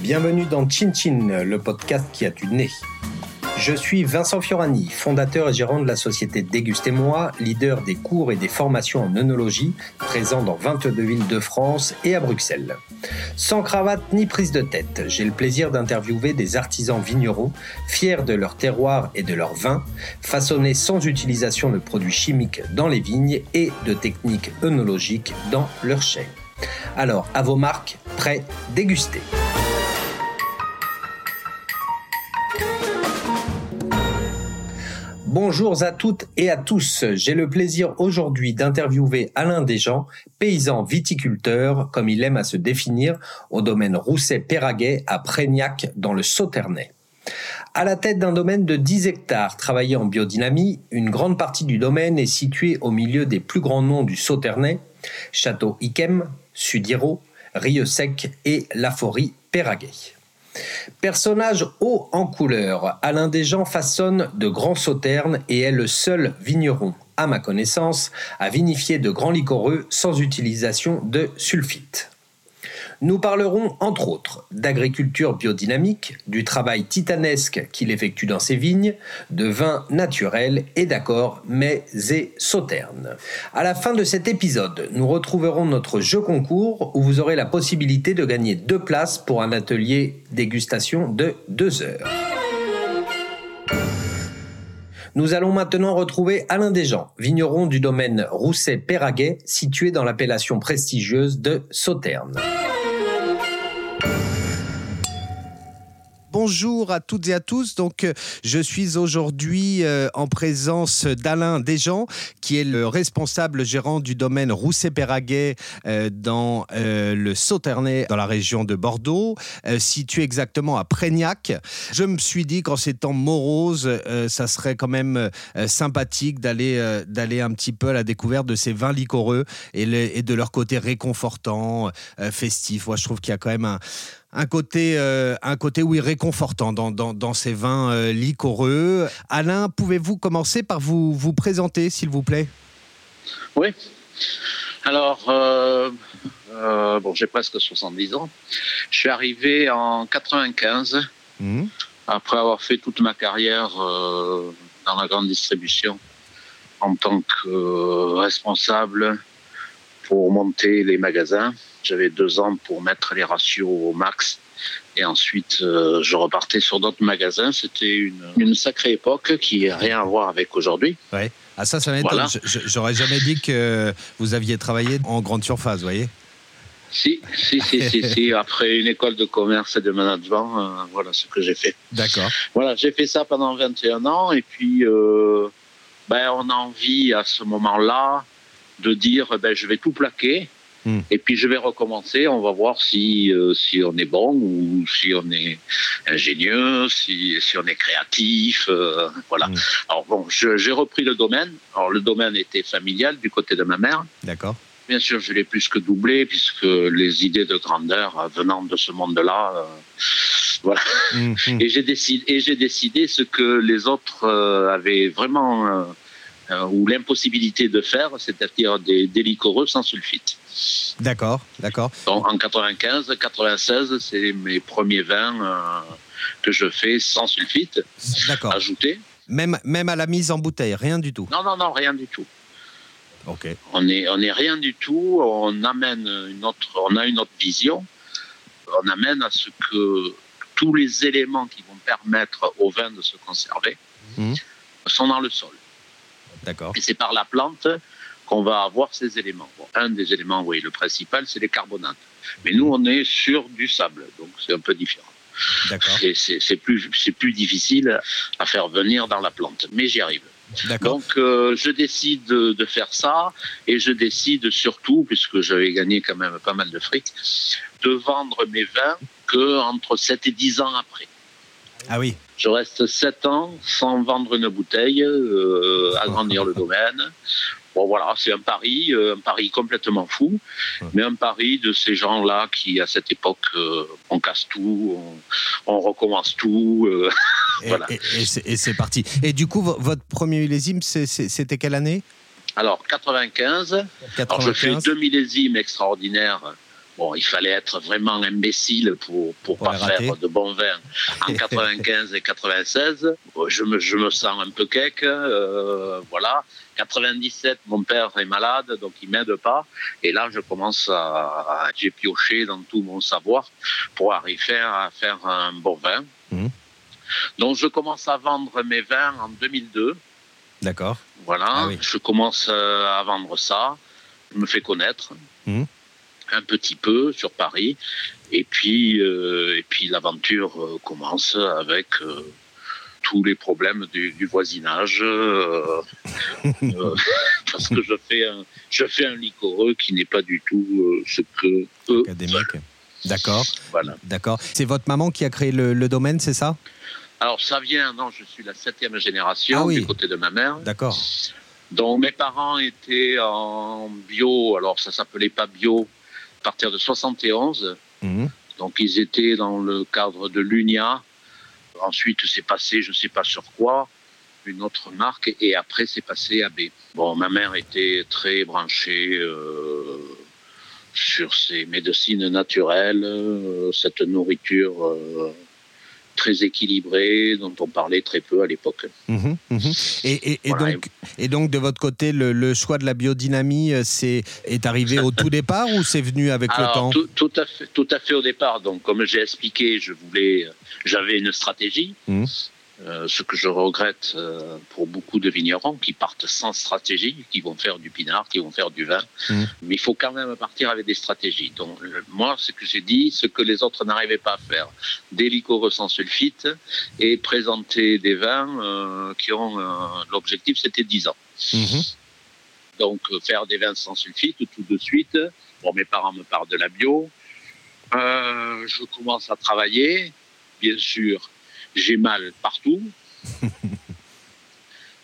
Bienvenue dans Chin Chin, le podcast qui a du nez. Je suis Vincent Fiorani, fondateur et gérant de la société Dégustez-moi, leader des cours et des formations en œnologie, présent dans 22 villes de France et à Bruxelles. Sans cravate ni prise de tête, j'ai le plaisir d'interviewer des artisans vignerons, fiers de leur terroir et de leur vin, façonnés sans utilisation de produits chimiques dans les vignes et de techniques œnologiques dans leurs chais. Alors, à vos marques, prêts, dégustez. Bonjour à toutes et à tous. J'ai le plaisir aujourd'hui d'interviewer Alain Desjans, paysan viticulteur, comme il aime à se définir, au domaine Rousset-Péraguet à Prégnac dans le Sauternais. À la tête d'un domaine de 10 hectares travaillé en biodynamie, une grande partie du domaine est située au milieu des plus grands noms du Sauternais, Château Iquem, Sudiro, Rieux-Sec et Laforie Péraguet. Personnage haut en couleur, Alain Desjans façonne de grands sauternes et est le seul vigneron, à ma connaissance, à vinifier de grands liquoreux sans utilisation de sulfite. Nous parlerons entre autres d'agriculture biodynamique, du travail titanesque qu'il effectue dans ses vignes, de vins naturels et d'accords mets et sauternes. À la fin de cet épisode, nous retrouverons notre jeu concours où vous aurez la possibilité de gagner deux places pour un atelier dégustation de deux heures. Nous allons maintenant retrouver Alain Desjans, vigneron du domaine Rousset-Péraguet, situé dans l'appellation prestigieuse de Sauterne. Bonjour à toutes et à tous. Donc, euh, je suis aujourd'hui euh, en présence d'Alain Desjans, qui est le responsable gérant du domaine Rousset-Péraguet euh, dans le Sauternay, dans la région de Bordeaux, situé exactement à Prégnac. Je me suis dit qu'en ces temps moroses, ça serait quand même sympathique d'aller d'aller un petit peu à la découverte de ces vins liquoreux et, et de leur côté réconfortant, festif. Moi, je trouve qu'il y a quand même un un côté, euh, un côté oui réconfortant dans, dans, ces vins euh, liquoreux. Alain, pouvez-vous commencer par vous, vous présenter, s'il vous plaît? Oui. Alors, euh, bon, j'ai presque 70 ans. Je suis arrivé en 95, mmh. après avoir fait toute ma carrière dans la grande distribution en tant que responsable pour monter les magasins. J'avais deux ans pour mettre les ratios au max. Et ensuite, euh, je repartais sur d'autres magasins. C'était une, une, sacrée époque qui n'a rien à voir avec aujourd'hui. Ouais. Ah ça, ça m'étonne. J'aurais jamais dit que vous aviez travaillé en grande surface, vous voyez si, si, si, si, si, Après une école de commerce et de management, euh, voilà ce que j'ai fait. D'accord. Voilà, j'ai fait ça pendant 21 ans et puis euh, ben, on a envie à ce moment-là de dire ben, je vais tout plaquer Et puis je vais recommencer, on va voir si, euh, si on est bon ou si on est ingénieux, si, si on est créatif. Euh, voilà. Hmm. Alors bon, j'ai repris le domaine. Alors le domaine était familial du côté de ma mère. D'accord. Bien sûr, je l'ai plus que doublé puisque les idées de grandeur venant de ce monde-là, euh, voilà. Et j'ai décidé, et j'ai décidé ce que les autres avaient vraiment ou l'impossibilité de faire, c'est-à-dire des, des liquoreux sans sulfite. D'accord, d'accord. en 95, 96, c'est mes premiers vins euh, que je fais sans sulfite. D'accord. Ajouté. Même, même à la mise en bouteille, rien du tout. Non, non, non, rien du tout. Ok. On est, on est rien du tout. On amène une autre, on a une autre vision. On amène à ce que tous les éléments qui vont permettre au vin de se conserver mmh. sont dans le sol. D'accord. Et c'est par la plante qu'on va avoir ces éléments. un des éléments, oui, le principal, c'est les carbonates. Mais nous, on est sur du sable, donc c'est un peu différent. C'est plus, plus difficile à faire venir dans la plante, mais j'y arrive. Donc euh, je décide de, faire ça et je décide surtout, puisque j'avais gagné quand même pas mal de fric, de vendre mes vins que entre 7 et 10 ans après. Ah oui. Je reste 7 ans sans vendre une bouteille, euh, agrandir le domaine, Bon voilà, c'est un pari, euh, un pari complètement fou, mais un pari de ces gens-là qui, à cette époque, euh, on casse tout, on, recommence tout. Euh, et, voilà. et, c'est parti. Et du coup, votre premier millésime, c'était quelle année? Alors, 95. 95. je fais deux millésimes extraordinaires Bon, il fallait être vraiment imbécile pour pour, pas faire de bons vins. En 95 et 96, je me je me sens un peu euh, voilà. 97, mon père est malade, donc il m'aide pas. Et là, je commence à, j'ai pioché dans tout mon savoir pour arriver à faire un bon vin. Mmh. Donc, je commence à vendre mes vins en 2002. D'accord. Voilà, ah je commence euh, à vendre ça. Je me fais connaître. Mmh un petit peu sur Paris. Et puis, euh, et puis l'aventure euh, commence avec euh, tous les problèmes du, voisinage, parce que je fais un, je fais un liquoreux qui n'est pas du tout ce que eux Académique. D'accord. Voilà. D'accord. C'est votre maman qui a créé le, domaine, c'est ça? Alors ça vient, non, je suis la septième génération ah du côté de ma mère. D'accord. Donc mes parents étaient en bio, alors ça s'appelait pas bio, à partir de 71. Mhm. Donc ils étaient dans le cadre de l'UNIA. Ensuite, c'est passé, je ne sais pas sur quoi, une autre marque, et après, c'est passé à B. Bon, ma mère était très branchée euh, sur ces médecines naturelles, euh, cette nourriture euh, très équilibré, dont on parlait très peu à l'époque. Mhm, mhm. Et, donc, et donc, de votre côté, le, choix de la biodynamie euh, c'est, est arrivé au tout départ ou c'est venu avec le temps? tout, à fait, tout à fait au départ. Donc, comme j'ai expliqué, je voulais, j'avais une stratégie. Mhm. Euh, ce que je regrette euh, pour beaucoup de vignerons qui partent sans stratégie, qui vont faire du pinard, qui vont faire du vin. Mmh. Mais il faut quand même partir avec des stratégies. Donc, moi, ce que j'ai dit, ce que les autres n'arrivaient pas à faire, des liqueurs sans sulfite et présenter des vins euh, qui ont l'objectif, c'était 10 ans. Mmh. Donc, faire des vins sans sulfite tout de suite. Bon, mes parents me parlent de la bio. je commence à travailler, bien sûr j'ai mal partout.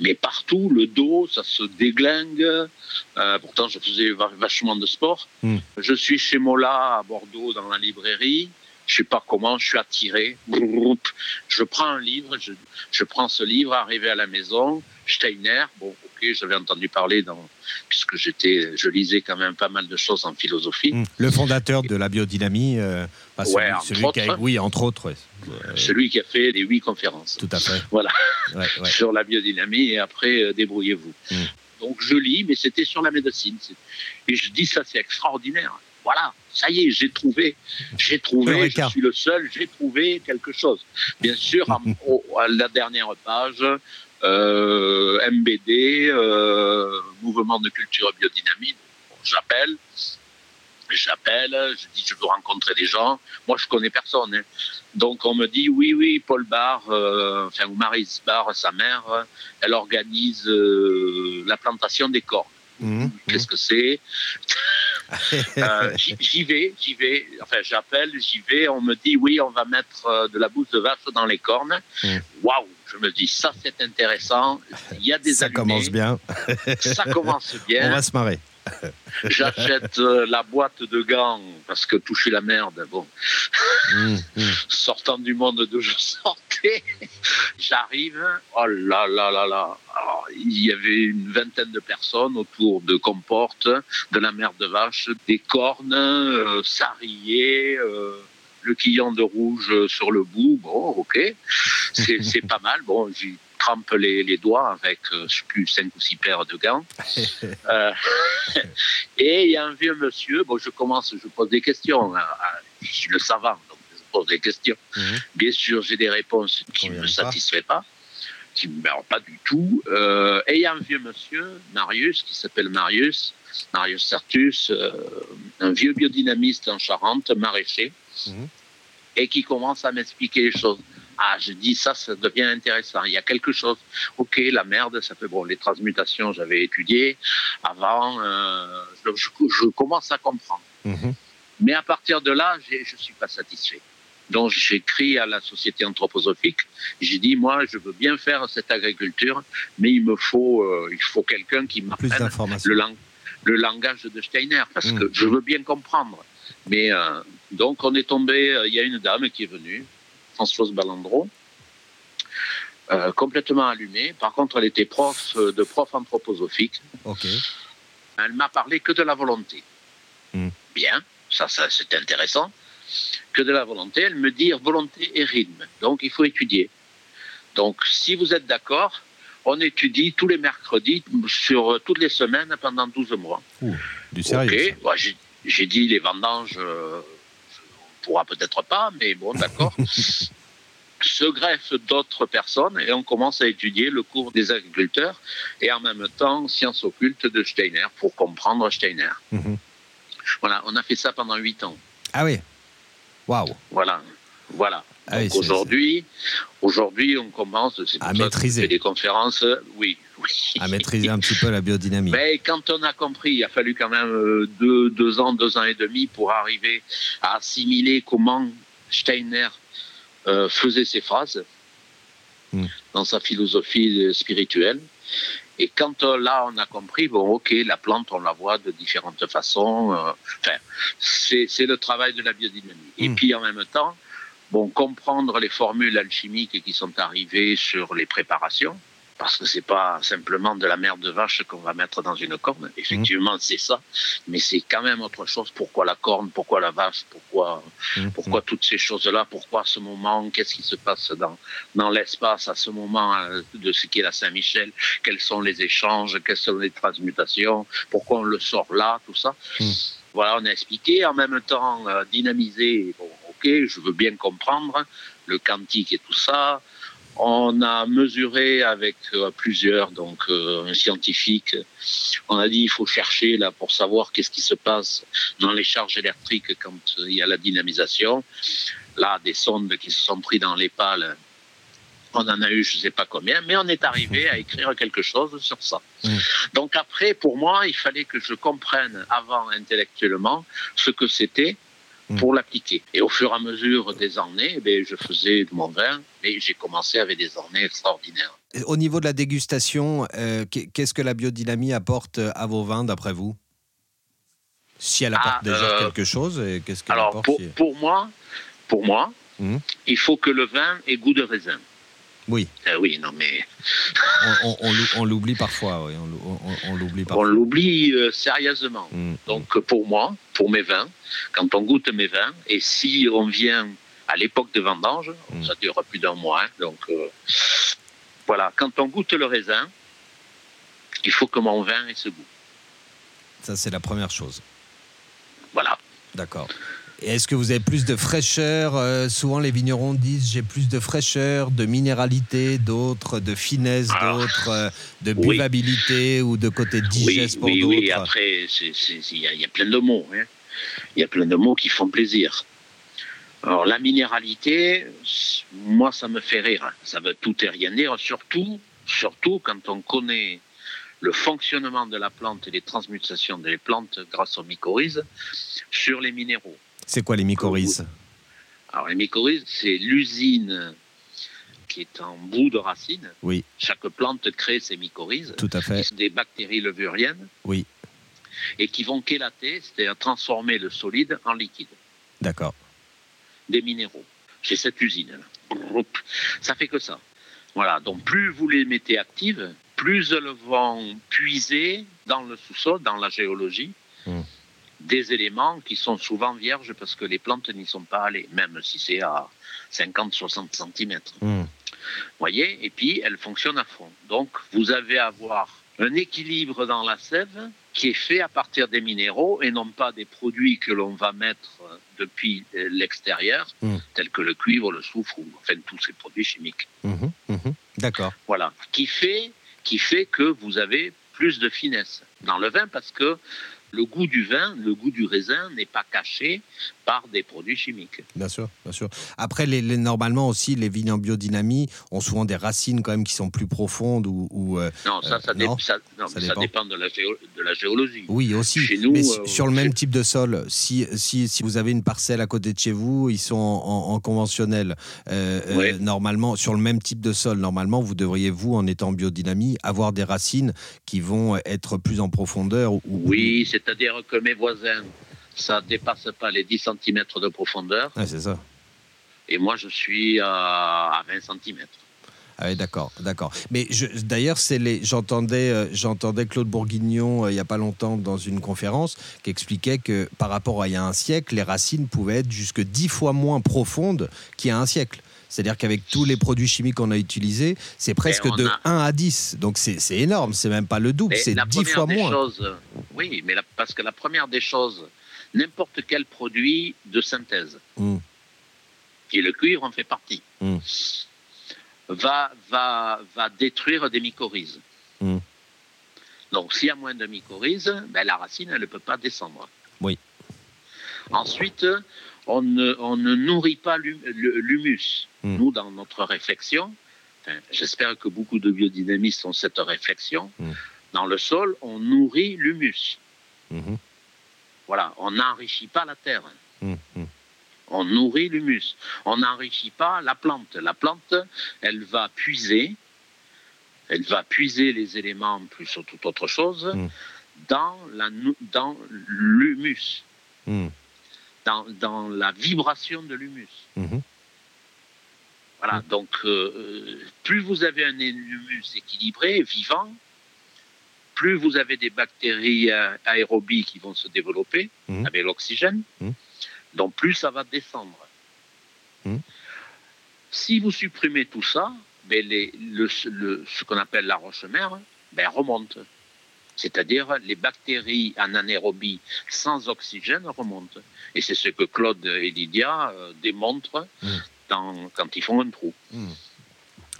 mais partout, le dos, ça se déglingue. Euh, pourtant, je faisais vachement de sport. Hmm. Je suis chez Mola à Bordeaux dans la librairie. Je sais pas comment, je suis attiré. Je prends un livre, je, je prends ce livre, arrivé à la maison, Steiner, bon, j'avais entendu parler dans, puisque j'étais, je lisais quand même pas mal de choses en philosophie. Hmm. Le fondateur de la biodynamie, euh, celui, qui a, oui, entre autres. Euh, celui qui a fait les huit conférences. Tout à fait. Voilà, sur la biodynamie et après euh, débrouillez-vous. Hmm. Donc je lis, mais c'était sur la médecine. Et je dis ça, c'est extraordinaire. Voilà, ça y est, j'ai trouvé, j'ai trouvé, je suis le seul, j'ai trouvé quelque chose. Bien sûr, à, à la dernière page, euh, MBD, mouvement de culture biodynamique. J'appelle, j'appelle, je dis je veux rencontrer des gens. Moi, je connais personne. Hein. Donc, on me dit oui, oui, Paul Barr, euh, enfin, ou Marise Barr, sa mère, elle organise la plantation des cornes. Mmh, mmh. Qu'est-ce que c'est? J'y vais, j'y vais. Enfin, j'appelle, j'y vais. On me dit oui, on va mettre de la bouse de vache dans les cornes. Mmh. Waouh je me dis, ça c'est intéressant, il y a des Ça commence bien. ça commence bien. On va se marrer. J'achète euh, la boîte de gants parce que toucher la merde, bon. Mmh, mmh. Sortant du monde d'où je sortais, j'arrive, oh là là là là. il y avait une vingtaine de personnes autour de comportes, de la merde de vache, des cornes, euh, ça riait. Euh, le quillon de rouge sur le bout, bon, ok, c'est pas mal. Bon, j'y trempe les, doigts avec, euh, je sais plus, cinq ou six paires de gants. Euh, et il y a un vieux monsieur, bon, je commence, je pose des questions. Hein, je suis le savant, donc je pose des questions. Mhm. Bien sûr, j'ai des réponses qui ne me satisfait pas qui ne me pas du tout. Euh, et il y a un vieux monsieur, Marius, qui s'appelle Marius, Marius Sartus, un vieux biodynamiste en Charente, maraîcher, mhm et qui commence à m'expliquer les choses. Ah, je dis ça, ça devient intéressant. Il y a quelque chose. Ok, la merde, ça fait bon. Les transmutations, j'avais étudié avant. Euh, je, commence à comprendre. Mhm. Mais à partir de là, je suis pas satisfait. Donc j'écris à la société anthroposophique. J'ai dit moi, je veux bien faire cette agriculture, mais il me faut, euh, il faut quelqu'un qui m'apprenne le, le, langage de Steiner parce mhm. que je veux bien comprendre. Mais euh, donc on est tombé, il y a une dame qui est venue, Françoise Balandro, Euh, complètement allumée. Par contre, elle était prof euh, de prof anthroposophique. Ok. Elle m'a parlé que de la volonté. Hmm. Bien, ça, ça c'est intéressant. Que de la volonté. Elle me dit volonté et rythme. Donc, il faut étudier. Donc, si vous êtes d'accord, on étudie tous les mercredis sur euh, toutes les semaines pendant 12 mois. du sérieux. Ok, j'ai dit les vendanges, euh, pourra peut-être pas, mais bon, d'accord. se greffent d'autres personnes et on commence à étudier le cours des agriculteurs et en même temps sciences occultes de Steiner pour comprendre Steiner. Mhm. Voilà, on a fait ça pendant huit ans. Ah oui, waouh. Voilà, voilà. Ah aujourd'hui, aujourd'hui, on commence à maîtriser des conférences. Oui, oui. À maîtriser un petit peu la biodynamie. Mais quand on a compris, il a fallu quand même euh, deux, deux ans, deux ans et demi pour arriver à assimiler comment Steiner euh, faisait ses phrases hmm. dans sa philosophie spirituelle. Et quand euh, là, on a compris, bon, ok, la plante, on la voit de différentes façons. Euh, enfin, c'est le travail de la biodynamie. Et hmm. puis en même temps, bon, comprendre les formules alchimiques qui sont arrivées sur les préparations parce que c'est pas simplement de la merde de vache qu'on va mettre dans une corne. Effectivement, mmh. c'est ça, mais c'est quand même autre chose. Pourquoi la corne? Pourquoi la vache? Pourquoi mmh. pourquoi toutes ces choses-là? Pourquoi à ce moment? Qu'est-ce qui se passe dans dans l'espace à ce moment euh, de ce qui est la Saint-Michel? Quels sont les échanges? Quelles sont les transmutations? Pourquoi on le sort là? Tout ça. Mmh. Voilà, on a expliqué. En même temps, euh, dynamiser. Bon, ok, je veux bien comprendre le quantique et tout ça. On a mesuré avec euh, plusieurs, donc euh, un scientifique, on a dit il faut chercher là pour savoir qu'est-ce qui se passe dans les charges électriques quand il y a la dynamisation. Là, des sondes qui se sont prises dans les pales, on en a eu je ne sais pas combien, mais on est arrivé à écrire quelque chose sur ça. Mmh. Donc après, pour moi, il fallait que je comprenne avant intellectuellement ce que c'était. Pour l'appliquer. Et au fur et à mesure des années, eh je faisais de mon vin, mais j'ai commencé avec des années extraordinaires. Au niveau de la dégustation, euh, qu'est-ce que la biodynamie apporte à vos vins, d'après vous? Si elle apporte ah, déjà euh, quelque chose, qu'est-ce qu'elle apporte pour, pour, moi, pour moi mm. il faut que le vin ait goût de raisin. Oui. Euh, oui, non, mais. on, l'oublie parfois, oui. On, l'oublie parfois. On l'oublie euh, sérieusement. Mm, mm. Donc, pour moi, pour mes vins, quand on goûte mes vins, et si on vient à l'époque de vendange, mm. ça dure plus d'un mois, hein, donc euh, voilà, quand on goûte le raisin, il faut que mon vin ait ce goût. Ça, c'est la première chose. Voilà. D'accord. Est-ce que vous avez plus de fraîcheur euh, Souvent, les vignerons disent j'ai plus de fraîcheur, de minéralité, d'autres de finesse, d'autres euh, de buvabilité ou de côté digeste pour d'autres. Oui, après, il y, a plein de mots. Hein. Il y a plein de mots qui font plaisir. Alors, la minéralité, moi, ça me fait rire. Ça veut tout et rien dire, surtout, surtout quand on connaît le fonctionnement de la plante et les transmutations des plantes grâce aux mycorhizes sur les minéraux. C'est quoi les mycorhizes Alors les mycorhizes, c'est l'usine qui est en bout de racine. Oui. Chaque plante crée ses mycorhizes. Tout à fait. Qui sont des bactéries levuriennes. Oui. Et qui vont chélater, c'est-à-dire transformer le solide en liquide. D'accord. Des minéraux. C'est cette usine-là. Ça fait que ça. Voilà. Donc plus vous les mettez actives, plus elles vont puiser dans le sous-sol, dans la géologie. Hum des éléments qui sont souvent vierges parce que les plantes n'y sont pas allées, même si c'est à 50-60 cm. Vous voyez Et puis, elles fonctionnent à fond. Donc, vous avez à avoir un équilibre dans la sève qui est fait à partir des minéraux et non pas des produits que l'on va mettre depuis l'extérieur, hmm. tels que le cuivre, le soufre, ou enfin tous ces produits chimiques. Mhm, mhm. D'accord. Voilà. Qui fait, qui fait que vous avez plus de finesse dans le vin parce que le goût du vin, le goût du raisin n'est pas caché par des produits chimiques. Bien sûr, bien sûr. Après, les, normalement aussi, les vignes en biodynamie ont souvent des racines quand même qui sont plus profondes ou. Euh, non, ça, ça, euh, ça, dépend. de la, géologie. Oui, aussi. Chez nous, Mais euh, sur le même type de sol, si, si, si, vous avez une parcelle à côté de chez vous, ils sont en, conventionnel. normalement, sur le même type de sol, normalement, vous devriez, vous, en étant en biodynamie, avoir des racines qui vont être plus en profondeur. Ou, oui, c'est-à-dire que mes voisins ça dépasse pas les 10 cm de profondeur. c'est ça. Et moi, je suis à, 20 cm. Ah d'accord, d'accord. Mais d'ailleurs, c'est les, j'entendais, euh, j'entendais Claude Bourguignon euh, il n'y a pas longtemps dans une conférence qui expliquait que par rapport à il y a un siècle, les racines pouvaient être jusque dix fois moins profondes qu'il y a un siècle. C'est-à-dire qu'avec tous les produits chimiques qu'on a utilisés, c'est presque de 1 à 10. Donc c'est énorme, c'est même pas le double, c'est 10 fois moins. oui, mais parce que la première des choses, n'importe quel produit de synthèse, mmh. et le cuivre en fait partie, mmh va, va, va détruire des mycorhizes. Hmm. Donc, s'il y a moins de mycorhizes, ben, la racine, elle ne peut pas descendre. Oui. Ensuite, on ne, on ne nourrit pas l'humus. Hmm. Nous, dans notre réflexion, j'espère que beaucoup de biodynamistes ont cette réflexion, hmm. dans le sol, on nourrit l'humus. Voilà, on n'enrichit pas la terre on nourrit l'humus. On n'enrichit pas la plante. La plante, elle va puiser, elle va puiser les éléments plus sur toute autre chose mm. dans, la, dans l'humus, dans, la vibration de l'humus. Voilà, donc euh, plus vous avez un humus équilibré, vivant, plus vous avez des bactéries euh, aérobies qui vont se développer avec l'oxygène, donc plus ça va descendre. Hmm. Si vous supprimez tout ça, ben le, ce qu'on appelle la roche-mère ben remonte. C'est-à-dire les bactéries en anaérobie sans oxygène remontent. Et c'est ce que Claude et Lydia euh, démontrent dans, quand ils font un trou.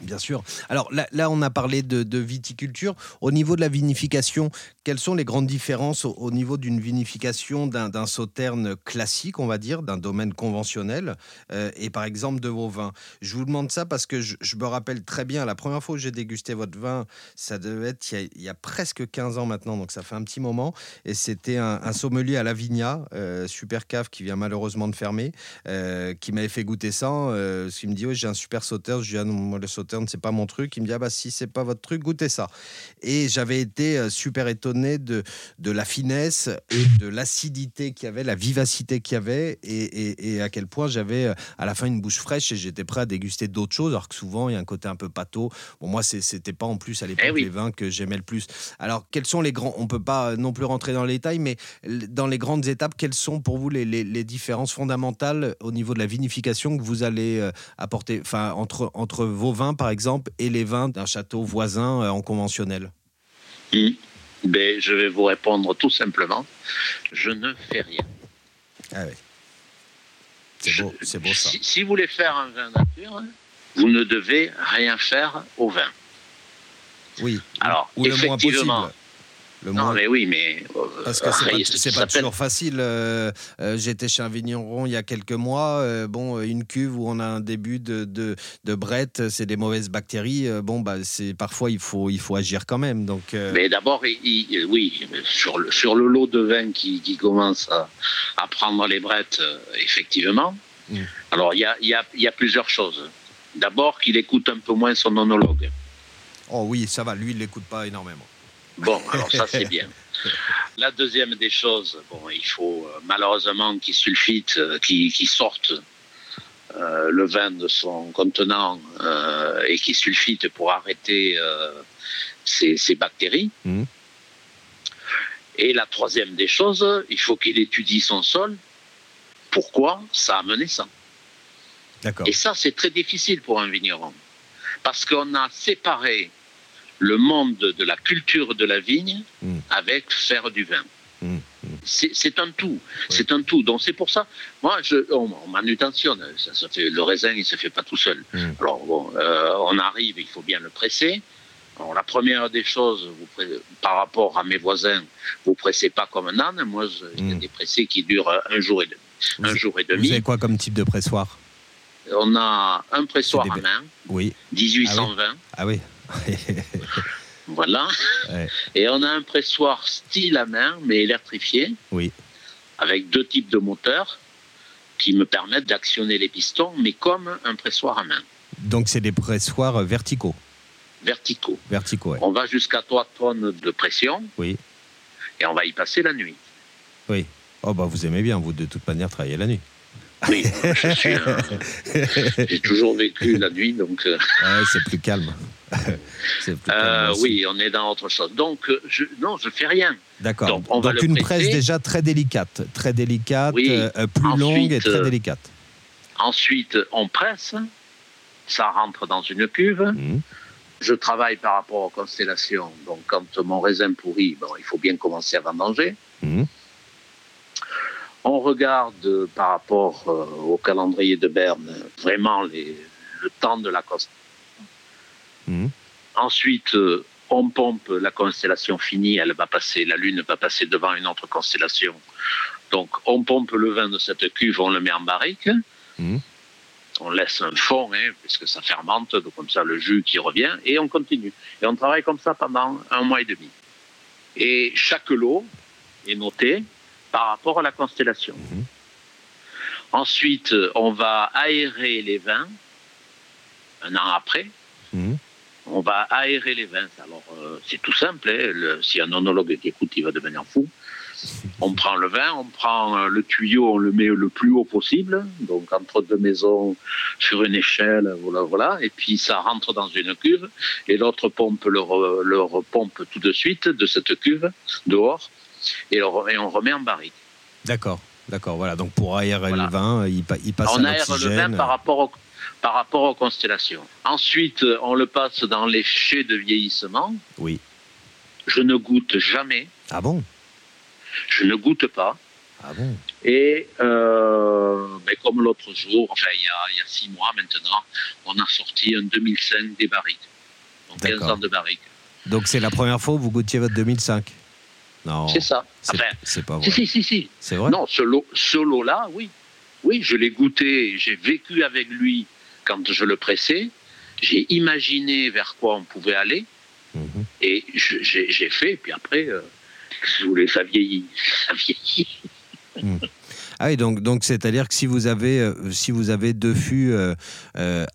Bien sûr. Alors là, on a parlé de, viticulture. Au niveau de la vinification, quelles sont les grandes différences au, niveau d'une vinification d'un sauterne classique, on va dire, d'un domaine conventionnel, euh, et par exemple de vos vins? Je vous demande ça parce que je, me rappelle très bien, la première fois que j'ai dégusté votre vin, ça devait être il y, a, presque 15 ans maintenant, donc ça fait un petit moment, et c'était un, sommelier à Lavigna, euh, super cave, qui vient malheureusement de fermer, euh, qui m'avait fait goûter ça. Euh, il me dit, oui, j'ai un super sauteur, je dis, ah non, moi le sauteur, c'est pas mon truc. Il me dit ah bah si c'est pas votre truc, goûtez ça. Et j'avais été euh, super étonné de, de la finesse et de l'acidité qu'il y avait, la vivacité qu'il y avait et, et, à quel point j'avais euh, à la fin une bouche fraîche et j'étais prêt à déguster d'autres choses. Alors que souvent il y a un côté un peu pâteau. Bon moi c'était pas en plus à l'époque eh les vins que j'aimais le plus. Alors quels sont les grands On peut pas non plus rentrer dans les détails, mais dans les grandes étapes, quelles sont pour vous les, les, les différences fondamentales au niveau de la vinification que vous allez euh, apporter, enfin entre entre vos vins par exemple, et les vins d'un château voisin euh, en conventionnel hmm. ben, Je vais vous répondre tout simplement, je ne fais rien. Ah oui. C'est beau, beau, ça. Si, vous voulez faire un vin nature, vous ne devez rien faire au vin. Oui. Alors, ou effectivement, non, mais oui, mais. Euh, Parce que c'est pas, pas toujours facile. Euh, euh, j'étais chez un vigneron il y a quelques mois. bon, une cuve où on a un début de, de, de brette, c'est des mauvaises bactéries. bon, bah, c'est parfois il faut, il faut agir quand même. Donc, Mais d'abord, oui, sur le, sur le lot de vin qui, qui commence à, à, prendre les brettes, effectivement. Mm. Alors, il y a, y, a, y a plusieurs choses. D'abord, qu'il écoute un peu moins son monologue. Oh oui, ça va. Lui, il l'écoute pas énormément. Bon, alors ça c'est bien. La deuxième des choses, bon, il faut euh, malheureusement qu'il sulfite, euh, qu'il sorte euh, le vin de son contenant et qu'il sulfite pour arrêter ces, bactéries. Mmh. Et la troisième des choses, il faut qu'il étudie son sol. Pourquoi? Ça a mené ça Et ça, c'est très difficile pour un vigneron. Parce qu'on a séparé le monde de la culture de la vigne hmm. avec faire du vin. Hmm. Hmm. C'est un tout, c'est un tout. Donc c'est pour ça, moi, je, on, manutentionne. Ça, fait, le raisin, il se fait pas tout seul. Alors bon, euh, on arrive, il faut bien le presser. Alors, la première des choses, vous, par rapport à mes voisins, vous pressez pas comme un âne. Moi, j'ai des pressés qui durent un jour et demi. un jour et demi. Vous avez quoi comme type de pressoir? On a un pressoir à main, oui. 1820. Ah oui. voilà. Et on a un pressoir style à main, mais électrifié. Oui. Avec deux types de moteurs qui me permettent d'actionner les pistons, mais comme un pressoir à main. Donc c'est des pressoirs verticaux Verticaux. Verticaux, On va jusqu'à 3 tonnes de pression. Oui. Et on va y passer la nuit. Oui. Oh bah vous aimez bien, vous, de toute manière, travailler la nuit. Oui, j'ai toujours vécu la nuit, donc. Ouais, c'est plus calme. Euh, oui, on est dans autre chose. Donc, euh, je, non, je fais rien. D'accord. Donc, une presse déjà très délicate, très délicate, euh, plus longue et très délicate. Ensuite, on presse, ça rentre dans une cuve. Mmh. Je travaille par rapport aux constellations. Donc, quand mon raisin pourrit, bon, il faut bien commencer à vendanger. Mmh. On regarde par rapport au calendrier de Berne vraiment les, le temps de la constellation Mhm. Ensuite, euh, on pompe la constellation finie, elle va passer, la Lune va passer devant une autre constellation. Donc, on pompe le vin de cette cuve, on le met en barrique. Mhm. On laisse un fond, hein, puisque ça fermente, donc comme ça le jus qui revient, et on continue. Et on travaille comme ça pendant un mois et demi. Et chaque lot est noté par rapport à la constellation. Mhm. Ensuite, on va aérer les vins un an après on va aérer les vins. Alors, euh, c'est tout simple. Hein. si un onologue qui écoute, il va devenir fou. On prend le vin, on prend euh, le tuyau, on le met le plus haut possible, donc entre deux maisons, sur une échelle, voilà, voilà. Et puis ça rentre dans une cuve, et l'autre pompe le, repompe tout de suite de cette cuve dehors, et, on remet en barrique. D'accord, d'accord. Voilà. Donc pour aérer le vin, il, il passe on aère le vin par rapport au par rapport aux constellations. Ensuite, on le passe dans les chais de vieillissement. Oui. Je ne goûte jamais. Ah bon? Je ne goûte pas. Ah bon? Et euh, mais comme l'autre jour, enfin il y, a, six mois maintenant, on a sorti un 2005 des barriques. Donc 15 ans de barriques. Donc c'est la première fois que vous goûtiez votre 2005 Non. C'est ça. C'est pas vrai. Si, si, si. C'est vrai? Non, ce lot-là, oui. Oui, je l'ai goûté, j'ai vécu avec lui quand je le pressais, j'ai imaginé vers quoi on pouvait aller, mhm. et j'ai fait, puis après, euh, je voulais, ça vieillit, ça vieillit. Mhm. Ah oui, donc donc c'est-à-dire que si vous avez euh, si vous avez deux fûts euh,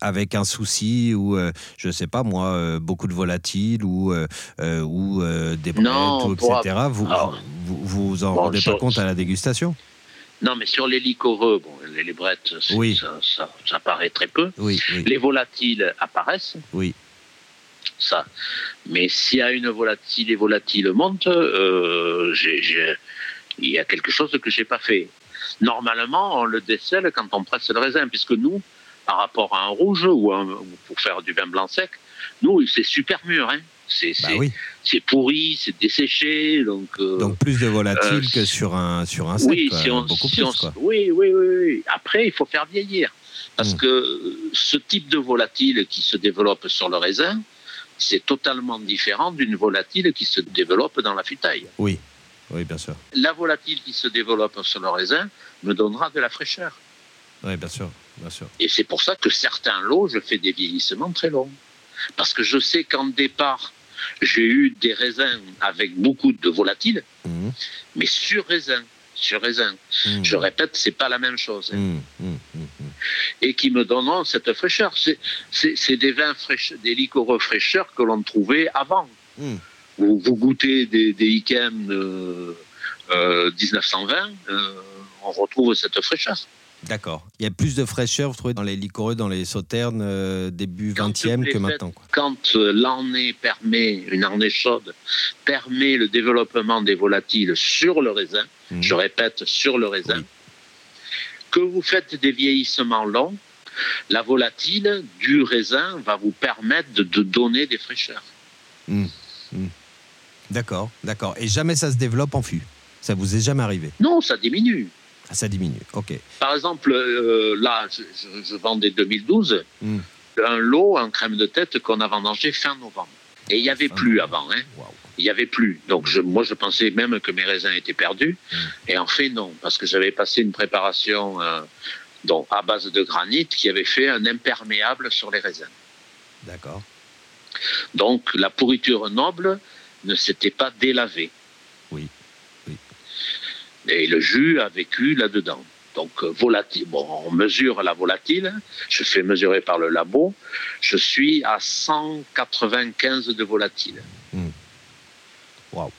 avec un souci ou je sais pas moi beaucoup de volatiles ou ou des brettes, etc. Vous, vous, vous en rendez pas compte à la dégustation? Non, mais sur les liquoreux, bon, les librettes, ça, ça, paraît très peu. Les volatiles apparaissent. Oui. Ça. Mais s'il y a une volatile, les volatiles montent, euh, il y a quelque chose que je n'ai pas fait. Normalement, on le décèle quand on presse le raisin, puisque nous, par rapport à un rouge ou, pour faire du vin blanc sec, nous, c'est super mûr. Hein. Bah c'est pourri, c'est desséché. Donc, euh, donc plus de volatile que sur un, sur un sec, oui, si on, beaucoup plus. Oui, oui, oui, Après, il faut faire vieillir. Parce hmm. que ce type de volatile qui se développe sur le raisin, c'est totalement différent d'une volatile qui se développe dans la futaille. Oui, oui, bien sûr. La volatile qui se développe sur le raisin me donnera de la fraîcheur. Oui, bien sûr, bien sûr. Et c'est pour ça que certains lots, je fais des vieillissements très longs. Parce que je sais qu'en départ, j'ai eu des raisins avec beaucoup de volatiles, mmh. mais sur raisin. Sur raisin. Mmh. Je répète, c'est pas la même chose. Hein. Mmh. Et qui me donneront cette fraîcheur. C'est des vins fraîcheurs, des liquoreux fraîcheurs que l'on trouvait avant. Vous, vous, goûtez des, des Ikem euh, 1920, euh, euh, on retrouve cette fraîcheur. D'accord. Il y a plus de fraîcheur, vous trouvez, dans les liquoreux, dans les sauternes euh, début 20e que maintenant Quand euh, l'année permet, une année chaude, permet le développement des volatiles sur le raisin, mhm. je répète, sur le raisin, que vous faites des vieillissements longs, la volatile du raisin va vous permettre de, donner des fraîcheurs. Mhm. Mhm. D'accord, d'accord. Et jamais ça se développe en fût? Ça vous est jamais arrivé? Non, ça diminue. Ah, ça diminue, ok. Par exemple, euh, là, je, vendais 2012 hmm. un lot en crème de tête qu'on a vendangé fin novembre. Et il n'y avait plus avant. Hein. Il n'y avait plus. Donc je, moi, je pensais même que mes raisins étaient perdus. Hmm. Et en fait, non, parce que j'avais passé une préparation euh, donc, à base de granit qui avait fait un imperméable sur les raisins. D'accord. Donc la pourriture noble ne s'était pas délavée. Et le jus a vécu là-dedans. Donc, euh, volatile. Bon, on mesure la volatile. Je fais mesurer par le labo. Je suis à 195 de volatile. Hmm.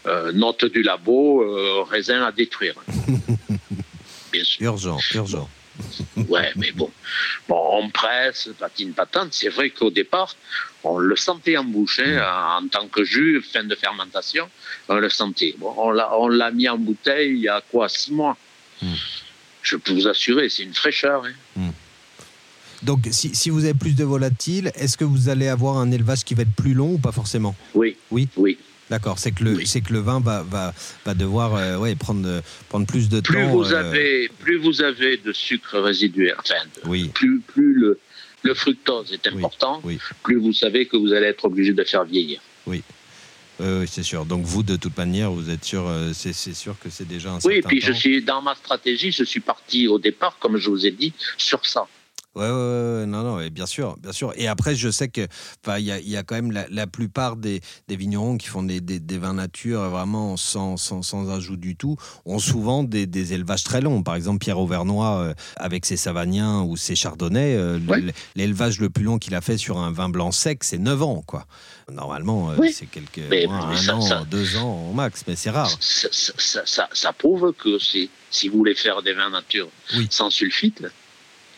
Euh, note du labo, euh, raisin à détruire. Bien sûr. Urgent, urgent. Ouais, mais bon. Bon, on presse, patine patente. C'est vrai qu'au départ, on le sentait en bouche, hein, en tant que jus, fin de fermentation, on le sentait. Bon, on l'a mis en bouteille il y a quoi, six mois mm. Je peux vous assurer, c'est une fraîcheur. Hein. Mm. Donc, si, si, vous avez plus de volatile, est-ce que vous allez avoir un élevage qui va être plus long ou pas forcément? Oui. Oui? Oui. D'accord, c'est que le c'est que le vin va va, va devoir euh, ouais, prendre prendre plus de plus temps. Vous euh, avez plus vous avez de sucre résiduel, enfin, oui. plus plus le le fructose est important, plus vous savez que vous allez être obligé de faire vieillir. Oui. oui, c'est sûr. Donc vous, de toute manière, vous êtes sûr, euh, c'est sûr que c'est déjà un oui, certain Oui, puis je suis dans ma stratégie, je suis parti au départ, comme je vous ai dit, sur ça. Ouais, ouais, non, non, bien sûr, bien sûr. Et après, je sais que, enfin, il y a, quand même la, plupart des, vignerons qui font des, vins nature vraiment sans, sans, ajout du tout, ont souvent des, élevages très longs. Par exemple, Pierre Auvernois, euh, avec ses Savagniens ou ses Chardonnays, euh, l'élevage le plus long qu'il a fait sur un vin blanc sec, c'est 9 ans, quoi. Normalement, euh, c'est quelques mois, un an, deux ans au max, mais c'est rare. Ça, prouve que si, si vous voulez faire des vins nature sans sulfite,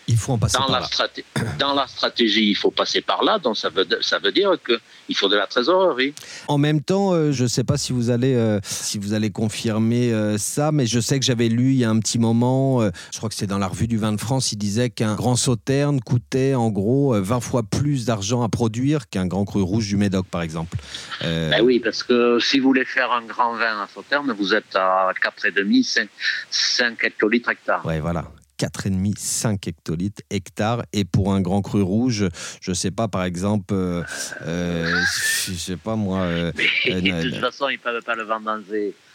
il faut en passer dans par la là. Dans la stratégie, il faut passer par là, donc ça veut, ça veut dire qu'il faut de la trésorerie. En même temps, euh, je ne sais pas si vous allez, euh, si vous allez confirmer euh, ça, mais je sais que j'avais lu il y a un petit moment, je crois que c'est dans la revue du vin de France, il disait qu'un grand sauterne coûtait en gros 20 fois plus d'argent à produire qu'un grand cru rouge du Médoc, par exemple. Ben oui, parce que si vous voulez faire un grand vin à sauterne, vous êtes à 4,5, 5, 5 hectolitres hectares. Oui, voilà. 4,5, 5 hectolitres, hectares. Et pour un grand cru rouge, je ne sais pas, par exemple, euh, euh, je sais pas moi. Euh, de toute façon, ils ne peuvent pas le vendre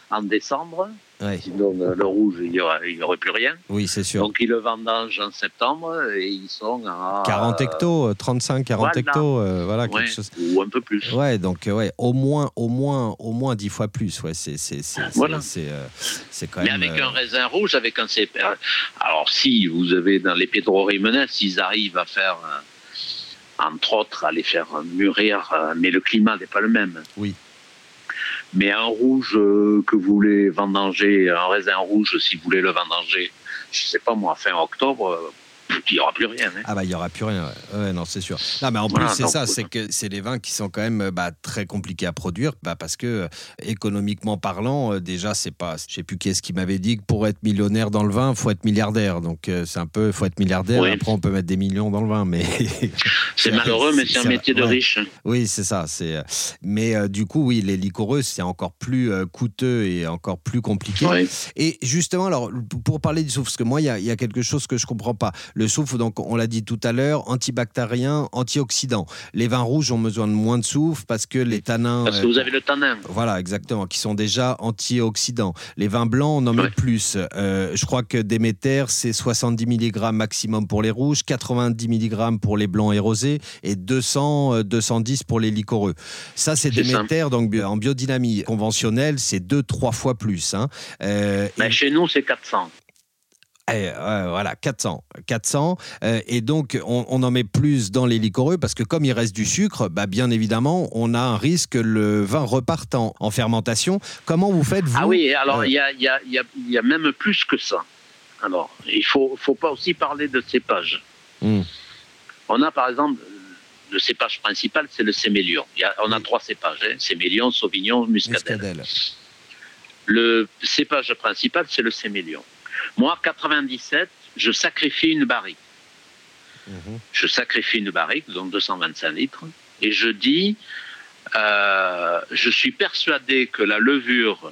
en décembre. Sinon, le rouge, il n'y aurait, aurait, plus rien. Oui, c'est sûr. Donc, ils le vendangent en septembre et ils sont à. 40 hectos, 35, 40 hectos, voilà, quelque chose. Ou un peu plus. Ouais, donc, ouais, au moins, au moins, au moins 10 fois plus. Ouais, c'est, c'est, voilà. c'est, quand même. Mais avec un raisin rouge, avec un CPR. Alors, si vous avez dans les Rimenez, s'ils arrivent à faire. Entre autres, à les faire mûrir, mais le climat n'est pas le même. Oui. Mais un rouge euh, que vous voulez vendanger, un raisin rouge, si vous voulez le vendanger, je sais pas moi, fin octobre, euh, il n'y aura plus rien. Hein. Ah bah il n'y aura plus rien, ouais. non c'est sûr. Non mais en plus c'est ça, c'est que c'est les vins qui sont quand même bah, très compliqués à produire, bah, parce que euh, économiquement parlant, euh, déjà c'est pas, je sais plus qui est-ce qui m'avait dit que pour être millionnaire dans le vin, faut être milliardaire. Donc euh, c'est un peu, faut être milliardaire. Après on peut mettre des millions dans le vin, mais c'est malheureux, mais c'est un métier de riche. Oui c'est ça, c'est. Mais du coup oui, les liquoreux c'est encore plus coûteux et encore plus compliqué. Et justement alors pour parler du soufre, parce que moi il y, y, a quelque chose que je comprends pas. Le soufre, donc on l'a dit tout à l'heure, antibactérien, antioxydant. Les vins rouges ont besoin de moins de soufre parce que les tanins. Parce que vous avez le tanin. Voilà, exactement, qui sont déjà antioxydants. Les vins blancs, on en met plus. Euh, je crois que Déméter, c'est 70 mg maximum pour les rouges, 90 mg pour les blancs et rosés et 200, 210 euh, pour les liquoreux. Ça, c'est Déméter, donc en biodynamie conventionnelle, c'est 2-3 fois plus. Hein. Euh, ben, Chez nous, c'est 400. Eh, voilà, 400. 400. Euh, et donc, on, en met plus dans les liquoreux parce que comme il reste du sucre, bah, bien évidemment, on a un risque que le vin reparte en, fermentation. Comment vous faites, vous Ah oui, alors euh, il y, a, même plus que ça. Alors, il ne faut, faut pas aussi parler de cépage. Hmm. On a par exemple, le cépage principal, c'est le sémélion. on a trois cépages, hein, sémélion, sauvignon, muscadelle. Le cépage principal, c'est le sémélion. Moi, 97, je sacrifie une barrique. Mhm. Je sacrifie une barrique, donc 225 litres, et je dis, euh, je suis persuadé que la levure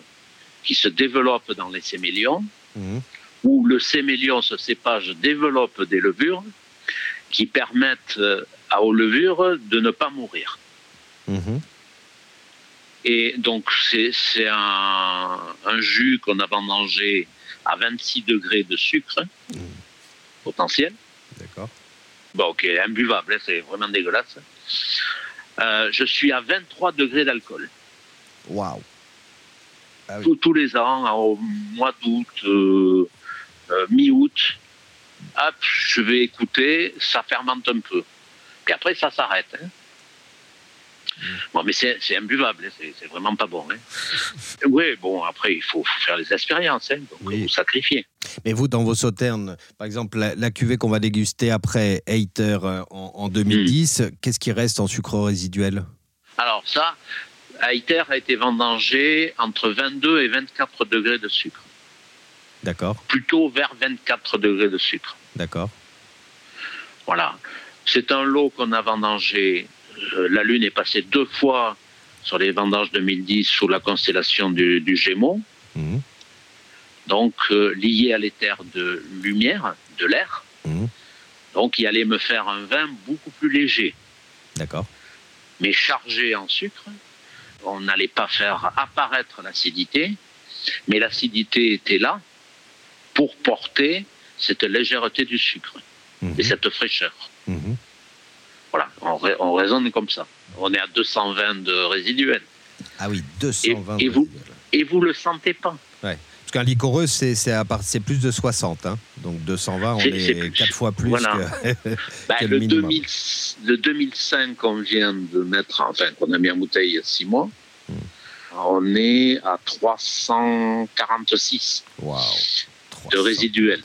qui se développe dans les sémélions, mhm. ou le sémélion, ce cépage, développe des levures qui permettent euh, aux levures de ne pas mourir. Mhm. Et donc, c'est un, un, jus qu'on a vendangé à 26 degrés de sucre mmh. potentiel. D'accord. Bon, ok, imbuvable, hein, c'est vraiment dégueulasse. Euh, je suis à 23 degrés d'alcool. Waouh! Ah tous, les ans, au mois d'août, euh, euh, mi-août, hop, je vais écouter, ça fermente un peu. Puis après, ça s'arrête. Hein. Bon, mais c'est imbuvable, hein, c'est vraiment pas bon. Hein. Oui, bon, après, il faut, faire les expériences, hein, donc oui. vous sacrifier. Mais vous, dans vos sauternes, par exemple, la, cuvée qu'on va déguster après Hater euh, en, 2010, hmm. qu'est-ce qui reste en sucre résiduel? Alors ça, Hater a été vendangé entre 22 et 24 degrés de sucre. D'accord. Plutôt vers 24 degrés de sucre. D'accord. Voilà. C'est un lot qu'on a vendangé. Euh, la Lune est passée deux fois sur les vendanges 2010 sous la constellation du, Gémeaux. Mmh. Donc, euh, lié à l'éther de lumière, de l'air. Mmh. Donc, il allait me faire un vin beaucoup plus léger. D'accord. Mais chargé en sucre. On n'allait pas faire apparaître l'acidité, mais l'acidité était là pour porter cette légèreté du sucre et mhm. cette fraîcheur. Voilà, on, raisonne comme ça. On est à 220 de résiduel. Ah oui, 220 et, et vous, et vous le sentez pas. Ouais. Parce qu'un liquoreux, c'est, c'est, plus de 60. Hein. Donc 220, on est, 4 fois plus que, bah, le, 2005 qu'on vient de mettre, enfin qu'on a mis en bouteille il y a 6 mois, hmm. on est à 346 wow. de résiduel.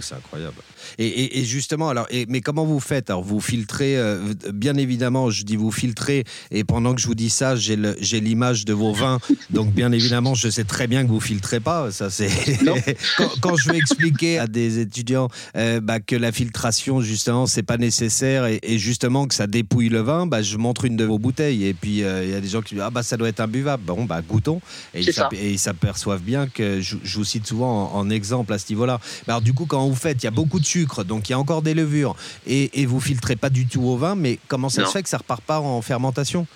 c'est incroyable. Et, justement, alors, mais comment vous faites? Alors, vous filtrez, euh, bien évidemment, je dis vous filtrez, et pendant que je vous dis ça, j'ai l'image de vos vins, donc bien évidemment, je sais très bien que vous filtrez pas. Ça, c'est quand, je vais expliquer à des étudiants euh, bah, que la filtration, justement, c'est pas nécessaire, et, justement que ça dépouille le vin, bah, je montre une de vos bouteilles, et puis euh, il y a des gens qui disent ah bah ça doit être imbuvable. Bon bah goûtons, et ils s'aperçoivent bien que je, vous cite souvent en, exemple à ce niveau-là. Alors du coup, quand vous faites, il y a beaucoup de sucre donc il y a encore des levures, et, et vous filtrez pas du tout au vin, mais comment ça se fait que ça repart pas en fermentation?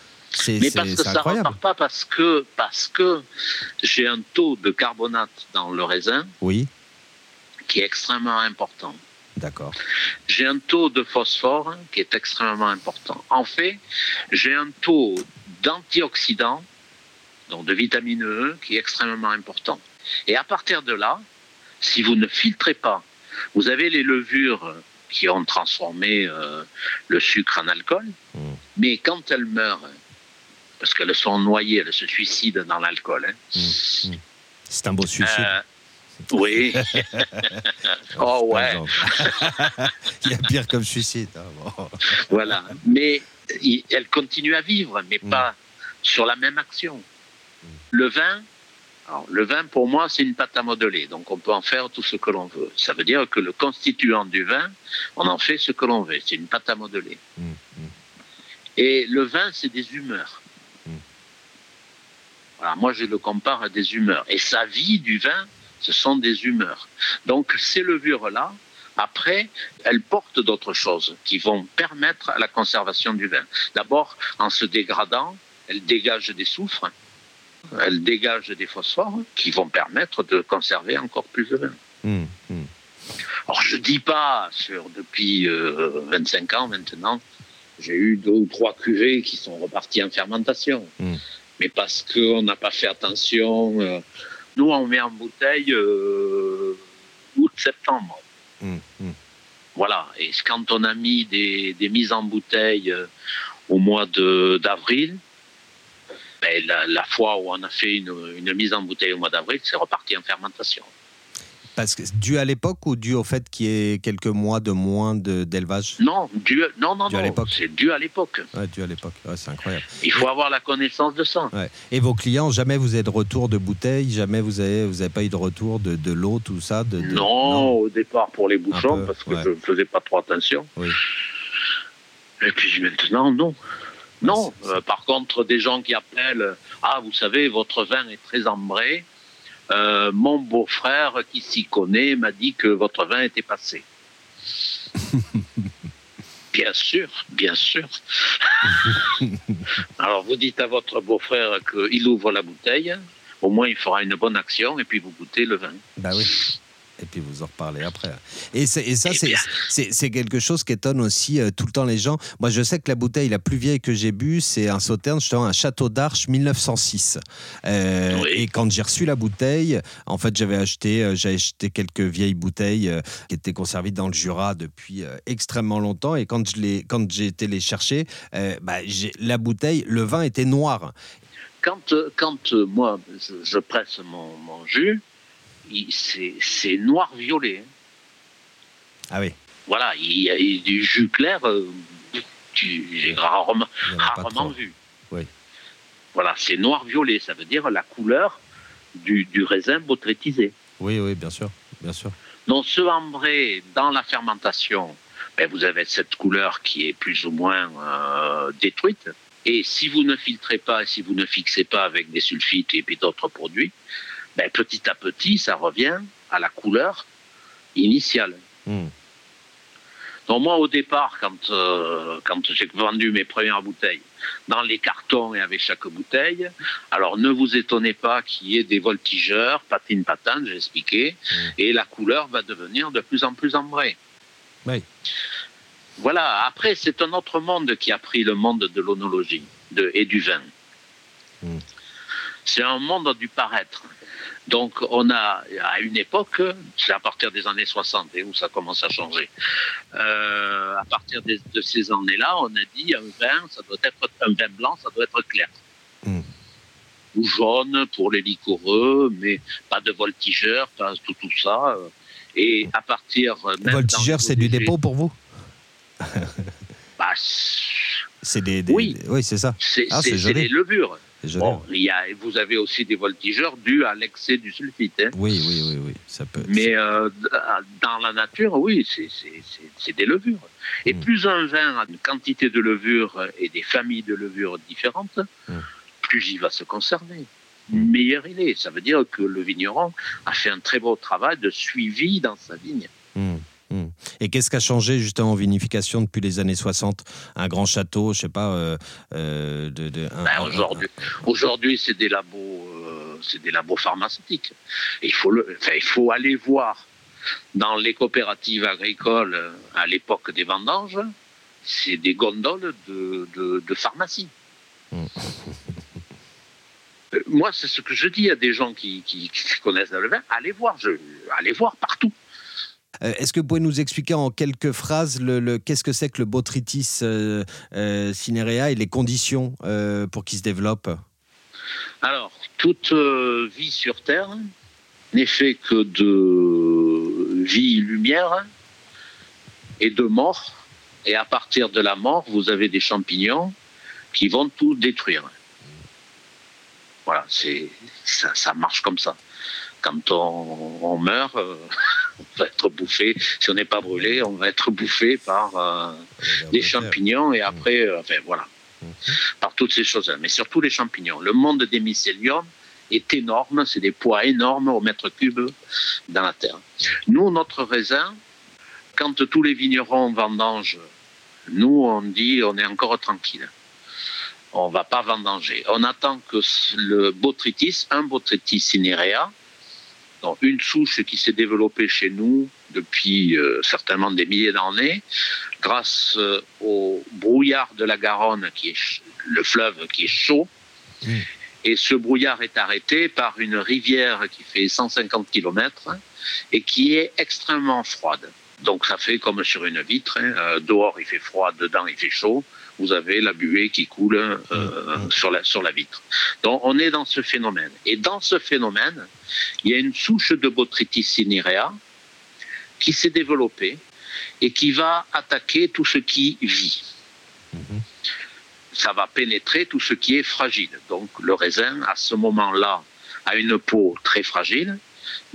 Mais parce que ça ne repart pas parce que, parce que j'ai un taux de carbonate dans le raisin oui. qui est extrêmement important. D'accord. J'ai un taux de phosphore qui est extrêmement important. En fait, j'ai un taux d'antioxydants, donc de vitamine E, qui est extrêmement important. Et à partir de là, si vous ne filtrez pas vous avez les levures qui ont transformé euh, le sucre en alcool, mm. mais quand elles meurent, parce qu'elles sont noyées, elles se suicident dans l'alcool. Hein. Mm. Mm. C'est un beau suicide. Euh, oui. oh ouais. Il y a pire comme suicide. Hein, voilà. Mais elles continuent à vivre, mais pas sur la même action. Le vin, le vin, pour moi, c'est une pâte à modeler, donc on peut en faire tout ce que l'on veut. Ça veut dire que le constituant du vin, on en fait ce que l'on veut. C'est une pâte à modeler. Mmh, mmh. Et le vin, c'est des humeurs. Mmh. Voilà, moi, je le compare à des humeurs. Et sa vie du vin, ce sont des humeurs. Donc, ces levures-là, après, elles portent d'autres choses qui vont permettre la conservation du vin. D'abord, en se dégradant, elles dégagent des soufres elle dégage des phosphores qui vont permettre de conserver encore plus de vin. Hum, hum. Alors je dis pas sur depuis 25 euh, ans maintenant, j'ai eu deux ou trois cuvées qui sont reparties en fermentation, hum. mais parce qu'on n'a pas fait attention. Euh, nous on met en bouteille euh, août-septembre. Voilà. Et quand on a mis des, des mises en bouteille au mois d'avril, ben, la, fois où on a fait une, mise en bouteille au mois d'avril, c'est reparti en fermentation. Parce que dû à l'époque ou dû au fait qu'il y ait quelques mois de moins d'élevage? Non, dû, non, non, non c'est dû à l'époque. Ouais, dû à l'époque, c'est incroyable. Il faut avoir la connaissance de ça. Et vos clients, jamais vous avez de retour de bouteille, jamais vous avez, vous avez pas eu de retour de, de l'eau, tout ça de, non, au départ pour les bouchons, parce que je ne faisais pas trop attention. Oui. Et puis maintenant, non. Non, euh, par contre, des gens qui appellent Ah, vous savez, votre vin est très ambré. Euh, mon beau-frère qui s'y connaît m'a dit que votre vin était passé. bien sûr, bien sûr. Alors vous dites à votre beau-frère qu'il ouvre la bouteille, au moins il fera une bonne action et puis vous goûtez le vin. Bah oui. Et puis vous en reparlez après. Et, et ça, c'est quelque chose qui étonne aussi euh, tout le temps les gens. Moi, je sais que la bouteille la plus vieille que j'ai bu, c'est un Sauterne, justement, un Château d'Arche 1906. Euh, et quand j'ai reçu la bouteille, en fait, j'avais acheté, euh, j'ai acheté quelques vieilles bouteilles qui étaient conservées dans le Jura depuis extrêmement longtemps. Et quand j'ai été les chercher, bah, la bouteille, le vin était noir. Quand, quand moi, je, presse mon, mon jus, c'est noir-violet. Ah oui. Voilà, il y a du jus clair, euh, j'ai rarement, vu. Oui. Voilà, c'est noir-violet, ça veut dire la couleur du, raisin botrytisé. Oui, oui, bien sûr, bien sûr. Donc ce ambré, dans la fermentation, ben, vous avez cette couleur qui est plus ou moins euh, détruite. Et si vous ne filtrez pas, si vous ne fixez pas avec des sulfites et puis d'autres produits, ben, petit à petit, ça revient à la couleur initiale. Hmm. Donc moi, au départ, quand, euh, quand j'ai vendu mes premières bouteilles, dans les cartons et avec chaque bouteille, alors ne vous étonnez pas qu'il y ait des voltigeurs, patine patane, j'ai expliqué, hmm. et la couleur va devenir de plus en plus ambrée. Oui. Voilà, après, c'est un autre monde qui a pris le monde de l'onologie et du vin. Hmm. C'est un monde du paraître. Donc, on a, à une époque, c'est à partir des années 60 et où ça commence à changer. Euh, à partir de, ces années-là, on a dit un vin, ça doit être un vin blanc, ça doit être clair. Hmm. Ou jaune pour les liquoreux, mais pas de voltigeur, pas tout, tout ça. Et à partir. voltigeur, c'est du dépôt pour vous? Bah, C'est des, Oui, oui c'est ça. C'est ah, des levures. Bon, y a, vous avez aussi des voltigeurs dus à l'excès du sulfite. Hein. Oui, oui, oui, oui, ça peut. Mais euh, dans la nature, oui, c'est des levures. Et hmm. plus un vin a une quantité de levures et des familles de levures différentes, hmm. plus il va se conserver. Hmm. Meilleur il est. Ça veut dire que le vigneron a fait un très beau travail de suivi dans sa vigne. Hmm. Et qu'est-ce qui a changé justement en vinification depuis les années 60 Un grand château, je sais pas. Euh, euh, de, ben, aujourd'hui, aujourd'hui, c'est des labos, euh, c'est des labos pharmaceutiques. il faut le, il faut aller voir dans les coopératives agricoles à l'époque des vendanges, c'est des gondoles de, de, pharmacie. Hmm. Moi, c'est ce que je dis à des gens qui, qui, connaissent le vin. Allez voir, je, allez voir partout. Euh, est-ce que vous pouvez nous expliquer en quelques phrases le, qu'est-ce que c'est que le botrytis euh, euh, cinerea et les conditions pour qu'il se développe? Alors, toute vie sur Terre n'est fait que de vie, lumière et de mort. Et à partir de la mort, vous avez des champignons qui vont tout détruire. Voilà, c'est ça, ça marche comme ça. Quand on, meurt, on va être bouffé. Si on n'est pas brûlé, on va être bouffé par euh, des champignons et après, euh, enfin voilà, mhm. par toutes ces choses-là. Mais surtout les champignons. Le monde des mycéliums est énorme, c'est des poids énormes au mètre cube dans la terre. Nous, notre raisin, quand tous les vignerons vendangent, nous, on dit on est encore tranquille. On ne va pas vendanger. On attend que le botrytis, un botrytis cinerea, donc une souche qui s'est développée chez nous depuis euh, certainement des milliers d'années, grâce euh, au brouillard de la Garonne, qui est le fleuve qui est chaud. Mmh. Et ce brouillard est arrêté par une rivière qui fait 150 km et qui est extrêmement froide. Donc ça fait comme sur une vitre. Hein. Euh, dehors il fait froid, dedans il fait chaud. Vous avez la buée qui coule euh, mmh. sur, la, sur la vitre. Donc on est dans ce phénomène. Et dans ce phénomène, il y a une souche de Botrytis cinerea qui s'est développée et qui va attaquer tout ce qui vit. Mmh. Ça va pénétrer tout ce qui est fragile. Donc le raisin, à ce moment-là, a une peau très fragile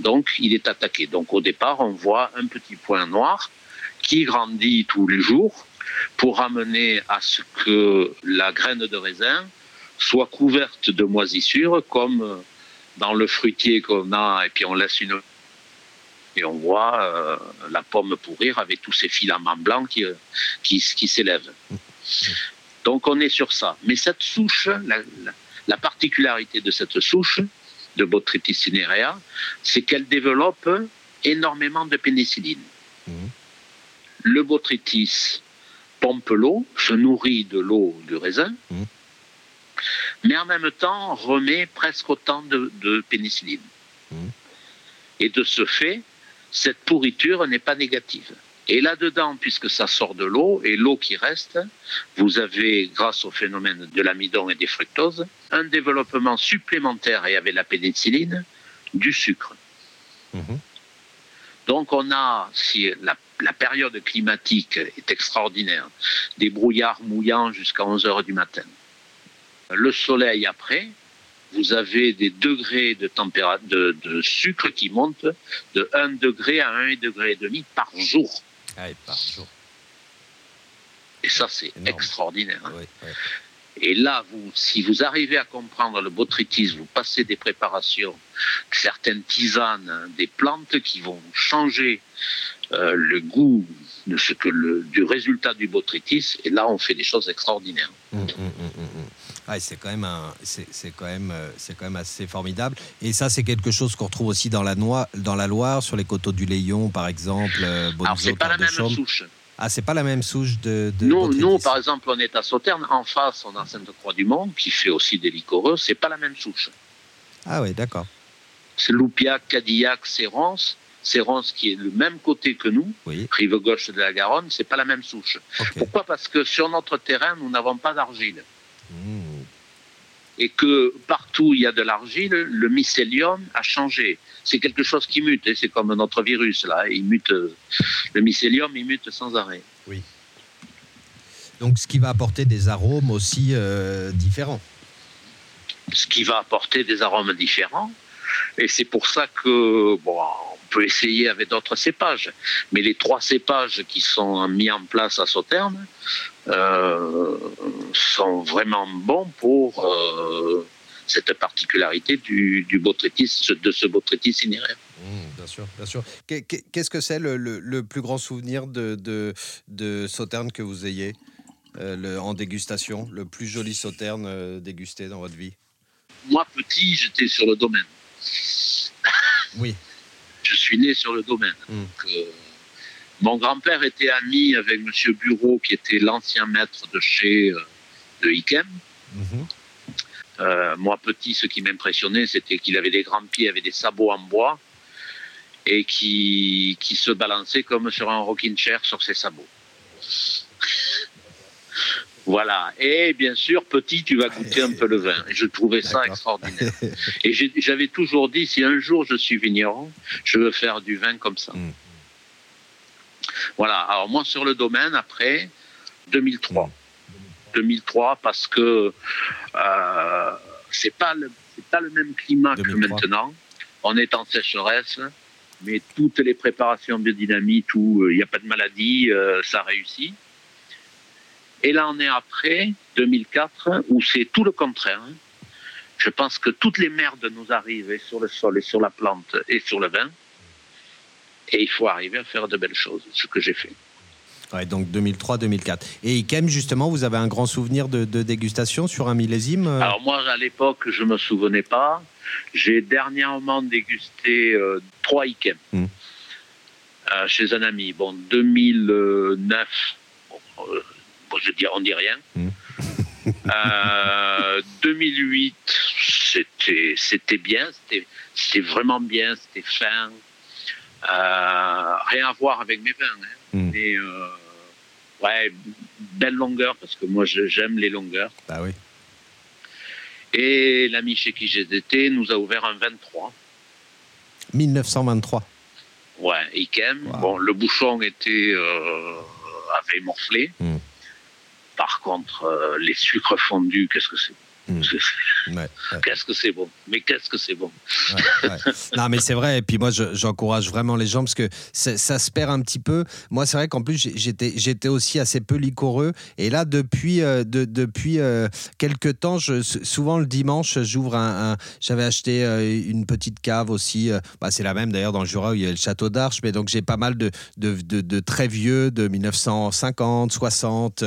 donc, il est attaqué. Donc, au départ, on voit un petit point noir qui grandit tous les jours pour amener à ce que la graine de raisin soit couverte de moisissures, comme dans le fruitier qu'on a, et puis on laisse une et on voit euh, la pomme pourrir avec tous ces filaments blancs qui, qui, s'élèvent. Donc on est sur ça. Mais cette souche, la particularité de cette souche, de Botrytis cinerea, c'est qu'elle développe énormément de pénicilline. Mmh. Le botrytis pompe l'eau, se nourrit de l'eau du raisin, mmh. mais en même temps remet presque autant de, pénicilline. Mmh. Et de ce fait, cette pourriture n'est pas négative. Et là-dedans, puisque ça sort de l'eau, et l'eau qui reste, vous avez, grâce au phénomène de l'amidon et des fructoses, un développement supplémentaire, et avec la pénicilline, du sucre. Mhm. Donc on a, si la, période climatique est extraordinaire, des brouillards mouillants jusqu'à 11 heures du matin. Le soleil après, vous avez des degrés de, température, de, sucre qui montent de 1 degré à 1 degré et demi par jour. Ah, par jour. Et ça, c'est extraordinaire. Hein. Et là, vous, si vous arrivez à comprendre le botrytis, vous passez des préparations, certaines tisanes, hein, des plantes qui vont changer euh, le goût de ce que le, du résultat du botrytis, et là, on fait des choses extraordinaires. Ah, c'est quand même c'est quand même euh, c'est quand même assez formidable. Et ça, c'est quelque chose qu'on retrouve aussi dans la, dans la Loire, sur les coteaux du Léon, par exemple. Euh, Alors, c'est pas la même souche. Ah, c'est pas la même souche de. de nous, nous, par exemple, on est à Sauternes. En face, on a Sainte-Croix-du-Mont, qui fait aussi des liquoreux. C'est pas la même souche. Ah oui, d'accord. C'est Loupiac, Cadillac, Sérance. Sérance qui est le même côté que nous, rive gauche de la Garonne, c'est pas la même souche. Pourquoi? Parce que sur notre terrain, nous n'avons pas d'argile. Hmm et que partout où il y a de l'argile, le mycélium a changé. C'est quelque chose qui mute, c'est comme notre virus là, il mute, le mycélium il mute sans arrêt. Oui. Donc ce qui va apporter des arômes aussi euh, différents. Ce qui va apporter des arômes différents, et c'est pour ça que bon, peut essayer avec d'autres cépages. Mais les trois cépages qui sont mis en place à Sauternes euh, sont vraiment bons pour euh, cette particularité du, du de ce botrytis cinéraire. Mmh, bien sûr, bien sûr. Qu'est-ce que c'est le, plus grand souvenir de, de, de Sauterne que vous ayez euh, en dégustation Le plus joli Sauterne dégusté dans votre vie? Moi, petit, j'étais sur le domaine. Oui je suis né sur le domaine. Hmm. Euh, mon grand-père était ami avec M. Bureau, qui était l'ancien maître de chez euh, de Ikem. Mhm. Euh, moi, petit, ce qui m'impressionnait, c'était qu'il avait des grands pieds, avait des sabots en bois et qui, qui se balançait comme sur un rocking chair sur ses sabots. Voilà. Et bien sûr, petit, tu vas goûter un peu le vin. Et je trouvais ça extraordinaire. Et j'avais toujours dit, si un jour je suis vigneron, je veux faire du vin comme ça. Mm. Voilà. Alors moi, sur le domaine, après, 2003. 2003, parce que euh, c'est pas le pas le même climat que maintenant. On est en sécheresse, mais toutes les préparations biodynamiques où il n'y a pas de maladie, euh, ça réussit. Et là, on est après 2004, où c'est tout le contraire. Je pense que toutes les merdes nous arrivent sur le sol, et sur la plante, et sur le vin. Et il faut arriver à faire de belles choses, ce que j'ai fait. Ouais, donc 2003-2004. Et Ikem, justement, vous avez un grand souvenir de, dégustation sur un millésime euh? Alors moi, à l'époque, je ne me souvenais pas. J'ai dernièrement dégusté euh, trois Ikem hmm. euh, chez un ami. Bon, 2009, je dis, on dit rien. 2008, hmm. euh, c'était bien, c'était vraiment bien, c'était fin. Euh, rien à voir avec mes vins, hein. hmm. mais euh, ouais, belle longueur parce que moi j'aime les longueurs. Bah oui. Et l'ami chez qui j'étais nous a ouvert un 23. 1923. Ouais, Ikem. Bon, le bouchon était avait morflé. Hmm. Par contre, euh, les sucres fondus, qu'est-ce que c'est? Hmm. Qu'est-ce que c'est bon? Mais qu'est-ce que c'est bon? Non, mais c'est vrai. Et puis moi, j'encourage vraiment les gens parce que ça se perd un petit peu. Moi, c'est vrai qu'en plus, j'étais aussi assez peu liquoreux. Et là, depuis, euh, depuis euh, quelques temps, je, souvent le dimanche, j'ouvre un. J'avais acheté euh, une petite cave aussi. Bah, c'est la même d'ailleurs dans le Jura où il y a le château d'Arche. Mais donc, j'ai pas mal de, de, très vieux, de 1950, 60.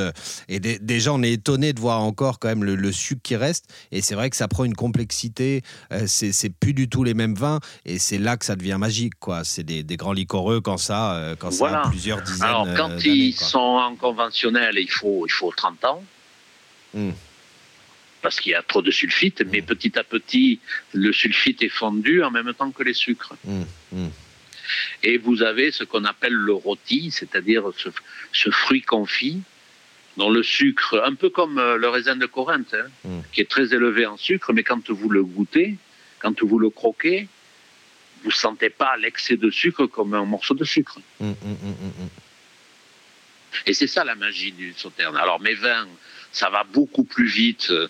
Et déjà, on est étonné de voir encore quand même le, le sucre qui reste et c'est vrai que ça prend une complexité. Euh, c'est plus du tout les mêmes vins et c'est là que ça devient magique. quoi. C'est des, grands liquoreux quand ça, euh, quand ça a plusieurs dizaines Alors, quand ils sont en conventionnel, il faut, il faut 30 ans. Hmm. Parce qu'il y a trop de sulfite, mais hmm. petit à petit, le sulfite est fondu en même temps que les sucres. Hmm. Et vous avez ce qu'on appelle le rôti, c'est-à-dire ce, fruit confit, dont le sucre, un peu comme euh, le raisin de Corinthe, hein, mm. qui est très élevé en sucre, mais quand vous le goûtez, quand vous le croquez, vous ne sentez pas l'excès de sucre comme un morceau de sucre. Mm, mm, Et c'est ça la magie du sauterne. Alors mes vins ça va beaucoup plus vite euh,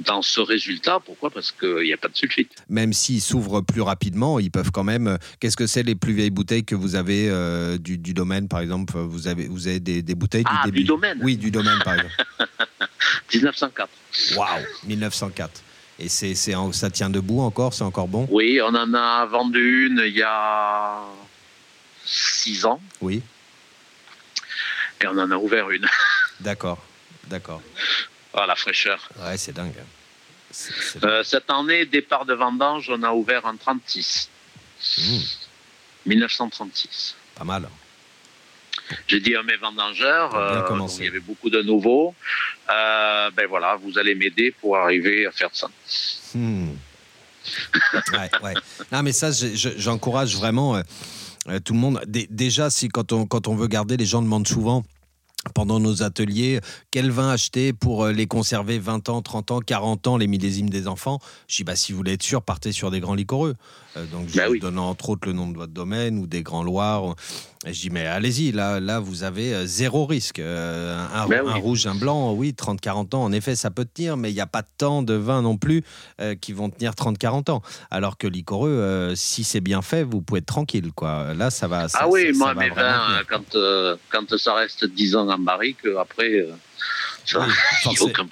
dans ce résultat. Pourquoi? Parce qu'il n'y a pas de sulfite. Même s'ils s'ouvrent plus rapidement, ils peuvent quand même. Euh, qu'est-ce que c'est les plus vieilles bouteilles que vous avez euh, du, domaine, par exemple? Vous avez, vous avez des, bouteilles ah, du, début. du domaine Oui, du domaine, par exemple. 1904. Waouh 1904. Et c'est, ça tient debout encore? C'est encore bon? Oui, on en a vendu une il y a six ans. Oui. Et on en a ouvert une. D'accord. D'accord. Ah, la fraîcheur. Ouais, c'est dingue. Euh, cette année, départ de vendange, on a ouvert en 36. 1936. Mmh. Pas mal. J'ai dit à mes vendangeurs, euh, il y avait beaucoup de nouveaux, euh, ben voilà, vous allez m'aider pour arriver à faire ça. Mmh. ouais, ouais. Non, mais ça, j'encourage vraiment tout le monde. déjà, si quand on, quand on veut garder, les gens demandent souvent pendant nos ateliers, quel vin acheter pour euh, les conserver 20 ans, 30 ans, 40 ans, les millésimes des enfants? Je dis, bah, si vous voulez être sûr, partez sur des grands liquoreux. Euh, donc, je bah vous donne entre autres le nom de votre domaine ou des grands Loirs. Et je dis, mais allez-y, là, là, vous avez euh, zéro risque. un, bah rouge, un blanc, oui, 30-40 ans, en effet, ça peut tenir, mais il n'y a pas tant de vins non plus qui vont tenir 30-40 ans. Alors que liquoreux, si c'est bien fait, vous pouvez être tranquille. Quoi. Là, ça va. ah oui, moi, mes vins, quand, quand ça reste 10 ans en barrique, après il n'y a, aucun,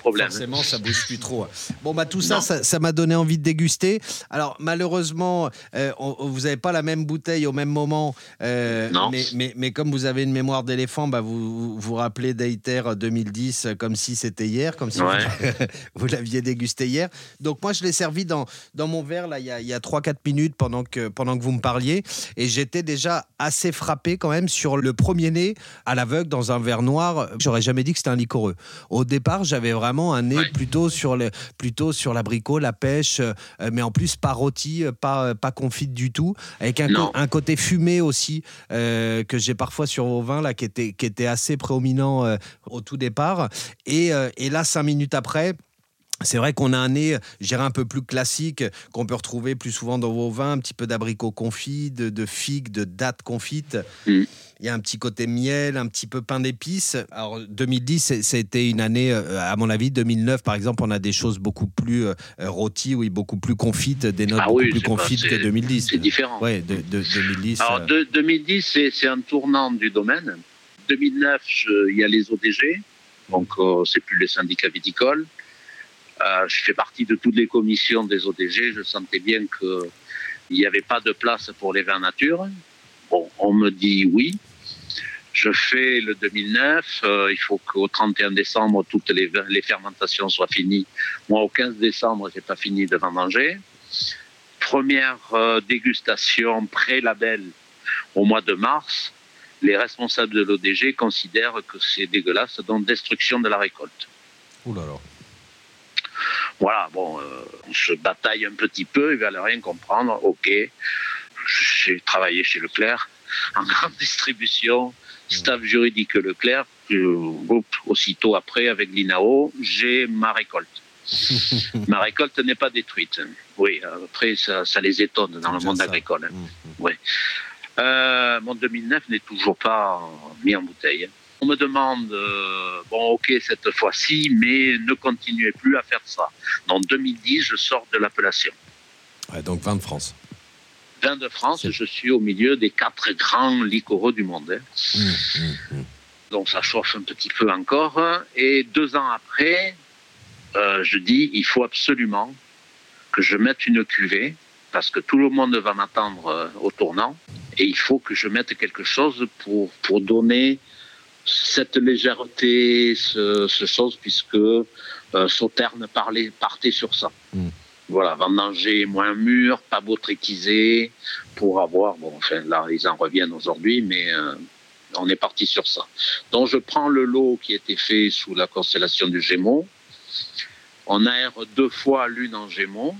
problème. Forcément, ça bouge plus trop. Bon, bah, tout ça, ça m'a donné envie de déguster. Alors, malheureusement, euh, vous n'avez pas la même bouteille au même moment. Euh, mais, mais, mais, comme vous avez une mémoire d'éléphant, bah, vous vous rappelez d'Aiter 2010 comme si c'était hier, comme si vous, l'aviez dégusté hier. Donc, moi, je l'ai servi dans, dans mon verre là, il y a, a 3-4 minutes pendant que, pendant que vous me parliez. Et j'étais déjà assez frappé quand même sur le premier nez à l'aveugle dans un verre noir. J'aurais jamais dit que c'était un Au départ, j'avais vraiment un nez plutôt sur le, plutôt sur l'abricot, la pêche, euh, mais en plus pas rôti, euh, pas euh, pas confite du tout, avec un, un côté fumé aussi que j'ai parfois sur vos vins là, qui était qui était assez prédominant au tout départ. Et, et là, cinq minutes après. C'est vrai qu'on a un nez, j'irais un peu plus classique, qu'on peut retrouver plus souvent dans vos vins, un petit peu d'abricot confit, de, de figues, de dattes confites. Mm. Il y a un petit côté miel, un petit peu pain d'épices. Alors 2010, c'était une année, euh, à mon avis, 2009 par exemple, on a des choses beaucoup plus euh, rôties, oui, beaucoup plus confites, des notes ah beaucoup plus confites que 2010. C'est différent. Oui, de, 2010. Alors 2010, euh, c'est un tournant du domaine. 2009, il y a les ODG, donc c'est plus les syndicats viticoles. Je fais partie de toutes les commissions des ODG. Je sentais bien qu'il n'y avait pas de place pour les vins nature. Bon, on me dit oui. Je fais le 2009. Euh, il faut qu'au 31 décembre, toutes les, fermentations soient finies. Moi, au 15 décembre, j'ai pas fini de manger. Première euh, dégustation pré-label au mois de mars. Les responsables de l'ODG considèrent que c'est dégueulasse, donc destruction de la récolte. Ouh là là. Voilà, bon, euh, on se bataille un petit peu, ils veulent rien comprendre, ok j'ai travaillé chez Leclerc en grande distribution, staff juridique Leclerc. aussitôt après, avec l'INAO, j'ai ma récolte. ma récolte n'est pas détruite. Oui, après, ça, les étonne dans le monde agricole. Mmh, mmh. Oui. Euh, mon 2009 n'est toujours pas mis en bouteille. On me demande, euh, bon, ok, cette fois-ci, mais ne continuez plus à faire ça. En 2010, je sors de l'appellation. donc 20 de France de France, je suis au milieu des quatre grands liquoraux du monde. Hein. Mmh, mmh, mmh. Donc ça chauffe un petit peu encore. Et deux ans après, euh, je dis, il faut absolument que je mette une cuvée, parce que tout le monde va m'attendre euh, au tournant, et il faut que je mette quelque chose pour, pour donner cette légèreté, ce, ce chose, puisque euh, Sauterne parlait, partait sur ça. Mm. Voilà, vendanger moins mûr, pas botrytisé, pour avoir, bon, enfin là, ils en reviennent aujourd'hui, mais euh, on est parti sur ça. Donc je prends le lot qui a été fait sous la constellation du Gémeaux, on aère deux fois l'une en Gémeaux,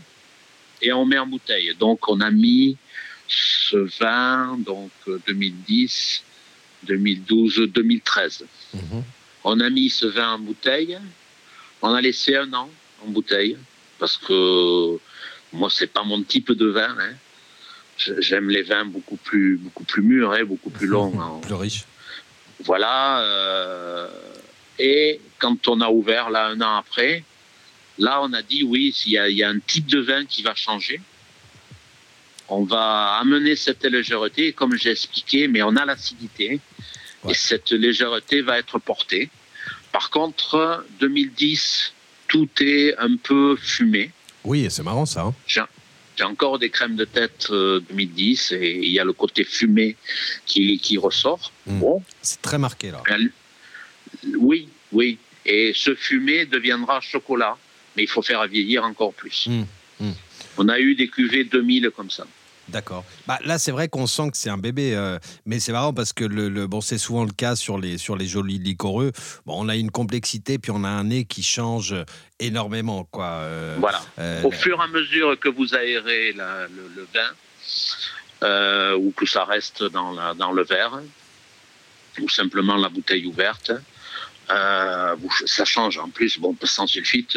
et on met en bouteille. Donc on a mis ce vin, donc 2010, 2012, 2013. On a mis ce vin en bouteille. On a laissé un an en bouteille parce que moi c'est pas mon type de vin. Hein. J'aime les vins beaucoup plus beaucoup plus mûrs, hein, beaucoup plus longs, hein. plus riches. Voilà. Euh, et quand on a ouvert là un an après, là on a dit oui, il y a un type de vin qui va changer on va amener cette légèreté, comme j'ai expliqué, mais on a l'acidité, et cette légèreté va être portée. Par contre, 2010, tout est un peu fumé. Oui, c'est marrant ça. Hein. j'ai encore des crèmes de tête 2010 euh, et il y a le côté fumé qui, ressort. Hmm. Bon. C'est très marqué là. Oui, oui. Et ce fumé deviendra chocolat, mais il faut faire vieillir encore plus. Hmm. Hmm. On a eu des cuvées 2000 comme ça. D'accord. Bah, là, c'est vrai qu'on sent que c'est un bébé, euh, mais c'est marrant parce que le, bon, c'est souvent le cas sur les, sur les jolis liquoreux. Bon, on a une complexité, puis on a un nez qui change énormément. Quoi. Euh, voilà. Euh, Au fur et à mesure que vous aérez le, vin, ou que ça reste dans, la, dans le verre, ou simplement la bouteille ouverte, ça change. En plus, bon, sans sulfite,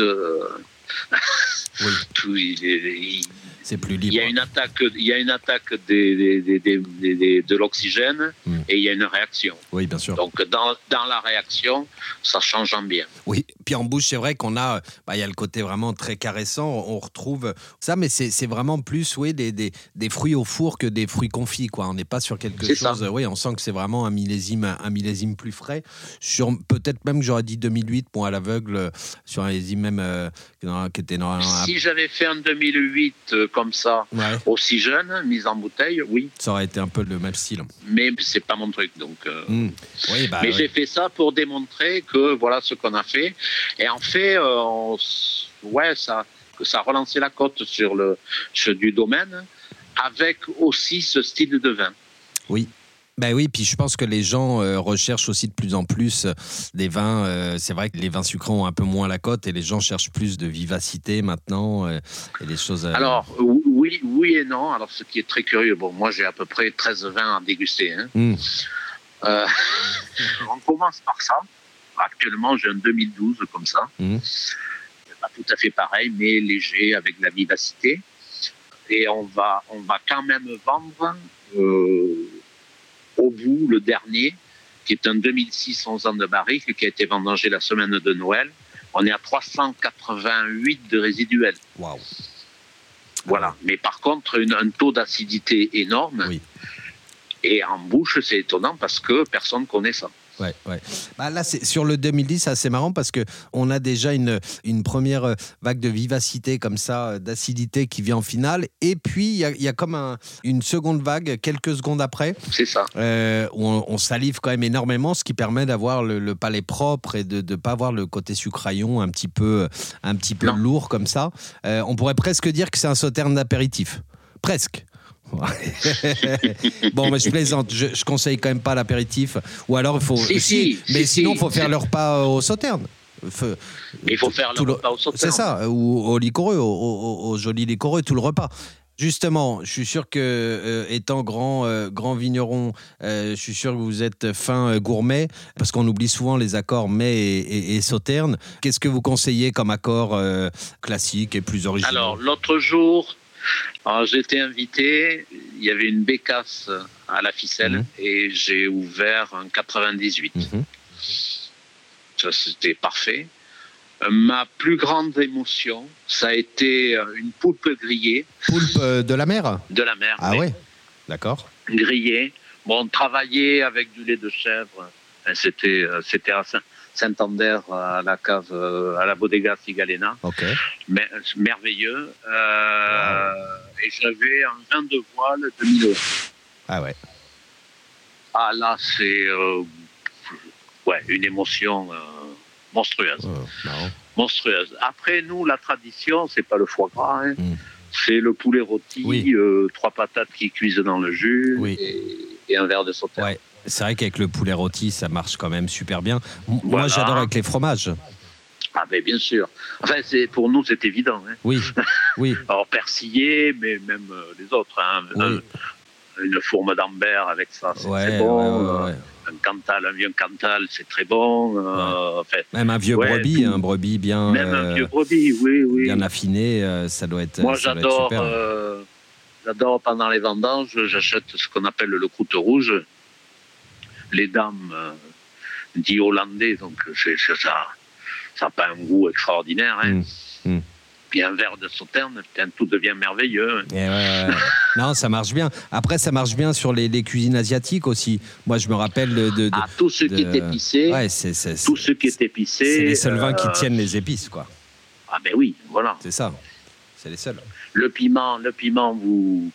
oui. tout, il, c'est plus libre. Il y a une attaque, il y a une attaque des, de l'oxygène hmm. et il y a une réaction. Oui, bien sûr. Donc dans, dans la réaction, ça change en bien. Oui, puis en bouche, c'est vrai qu'on a, bah, il y a le côté vraiment très caressant. On retrouve ça, mais c'est vraiment plus, oui, des, des, fruits au four que des fruits confits, quoi. On n'est pas sur quelque chose. Oui, on sent que c'est vraiment un millésime, un millésime plus frais. Sur peut-être même que j'aurais dit 2008, bon à l'aveugle, sur un millésime même euh, qui était normalement. Si j'avais fait un 2008 comme ça, aussi jeune, mise en bouteille, oui. Ça aurait été un peu le même style. Mais c'est pas mon truc, donc. Euh. Hmm. Bah mais j'ai fait ça pour démontrer que voilà ce qu'on a fait. Et en fait, euh, ouais, ça, que ça a relancé la cote sur le du domaine, avec aussi ce style de vin. Oui. Ben oui, puis je pense que les gens euh, recherchent aussi de plus en plus euh, des vins. Euh, c'est vrai que les vins sucrés ont un peu moins la cote et les gens cherchent plus de vivacité maintenant et des choses. Alors oui, oui et non. Alors ce qui est très curieux, bon, moi j'ai à peu près 13 vins à déguster. Hein. Hmm. on commence par ça. Actuellement, j'ai un 2012 comme ça. Hmm. Pas tout à fait pareil, mais léger avec de la vivacité. Et on va, on va quand même vendre au bout, le dernier, qui est un 2006 11 ans de barrique, qui a été vendangé la semaine de Noël. On est à 388 de résiduel. Waouh. Voilà. Mais par contre, un taux d'acidité énorme. Oui. Et en bouche, c'est étonnant parce que personne ne connaît ça. Ouais, ouais. Bah là, c'est sur le 2010, c'est assez marrant parce que on a déjà une, une première euh, vague de vivacité comme ça, euh, d'acidité qui vient en finale, et puis il y, y a, comme un, une seconde vague quelques secondes après. C'est ça. Euh, où on, salive quand même énormément, ce qui permet d'avoir le, palais propre et de ne pas avoir le côté sucraillon un petit peu, un petit peu lourd comme ça. on pourrait presque dire que c'est un sauterne d'apéritif. Presque. bon, mais je plaisante. Je, je, conseille quand même pas l'apéritif. Ou alors il faut. Si, mais sinon, il faut faire le repas au sauterne. il faut faire le, repas au sauterne. C'est ça, ou au licoreux, au, joli licoreux, tout le repas. Justement, je suis sûr que, euh, étant grand, euh, grand vigneron, euh, je suis sûr que vous êtes fin gourmet, parce qu'on oublie souvent les accords mets et, et, sauterne. Qu'est-ce que vous conseillez comme accord classique et plus original? Alors, l'autre jour, alors j'ai été invité, il y avait une bécasse à la ficelle mhm. et j'ai ouvert un 98. Mhm. Ça c'était parfait. Euh, ma plus grande émotion, ça a été euh, une poulpe grillée. Poulpe euh, de la mer? De la mer. Ah oui, d'accord. Grillée. Bon, on travaillait avec du lait de chèvre. C'était, c'était Saint-Ander à la cave, à la Bodega Sigalena. Mais, merveilleux. Euh, et j'avais un vin de voile de 1000 euros. Ah ouais. Ah là, c'est euh, ouais, une émotion euh, monstrueuse. monstrueuse. Après, nous, la tradition, c'est pas le foie gras. Hein. Mm. C'est le poulet rôti, euh, trois patates qui cuisent dans le jus et, un verre de sauterne. Ouais. C'est vrai qu'avec le poulet rôti, ça marche quand même super bien. Moi, j'adore avec les fromages. Ah ben bien sûr. Enfin, c'est pour nous c'est évident. Hein. Oui, oui. Alors persillé, mais même euh, les autres. Hein. Une fourme d'ambert avec ça, c'est très bon. Ouais, un cantal, un vieux cantal, c'est très bon. Euh, même un vieux brebis, un brebis bien. Même un vieux brebis, oui, oui. Bien affiné, euh, ça doit être. Moi, j'adore. j'adore pendant les vendanges, j'achète ce qu'on appelle le croûte rouge. Les dames dit hollandais, donc c'est ça ça n'a pas un goût extraordinaire. Hein. Mmh, mmh. Puis un verre de sauterne, tout devient merveilleux. Eh non, ça marche bien. Après, ça marche bien sur les, cuisines asiatiques aussi. Moi, je me rappelle de. ah, tout ce qui est épicé. Ouais, tout ce qui est épicé. C'est les seuls vins qui euh, tiennent les épices, quoi. Ah, ben oui, voilà. C'est ça. C'est les seuls. Le piment, le piment vous,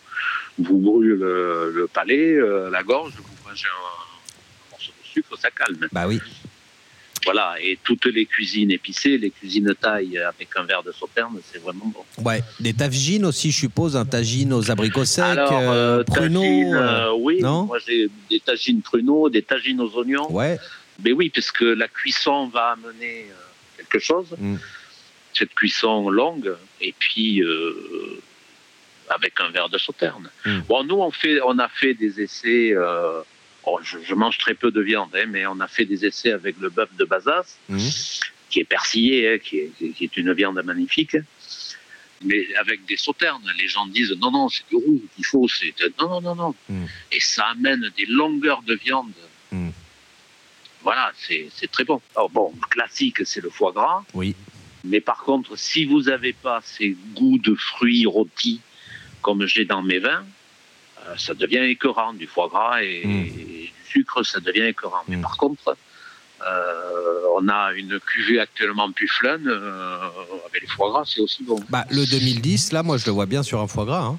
vous brûle le, palais, euh, la gorge. Vous mangez un morceau de sucre, ça calme. Bah oui. Voilà, et toutes les cuisines épicées, les cuisines taille avec un verre de sauterne, c'est vraiment bon. Ouais, des tagines aussi, je suppose, un tagine aux abricots secs, Alors, euh, euh pruneaux. Euh, oui, non moi j'ai des tagines pruneaux, des tagines aux oignons. Ouais. Mais oui, puisque la cuisson va amener euh, quelque chose. Mm. Cette cuisson longue, et puis avec un verre de sauterne. Mm. Bon, nous, on, fait, on a fait des essais je, mange très peu de viande, hein, mais on a fait des essais avec le bœuf de Bazas, mhm. qui est persillé, hein, qui, est, une viande magnifique, mais avec des sauternes. Les gens disent non, non, c'est du rouge qu'il faut. C'est non, non, non, non. Mhm. Et ça amène des longueurs de viande. Mhm. Voilà, c'est très bon. Alors bon, classique, c'est le foie gras. Oui. Mais par contre, si vous n'avez pas ces goûts de fruits rôtis comme j'ai dans mes vins, ça devient écœurant. Du foie gras et, hmm. du sucre, ça devient écœurant. Mais hmm. par contre, euh, on a une cuvée actuellement pufflane euh, avec les foie gras, c'est aussi bon. Bah, le 2010, là, moi, je le vois bien sur un foie gras.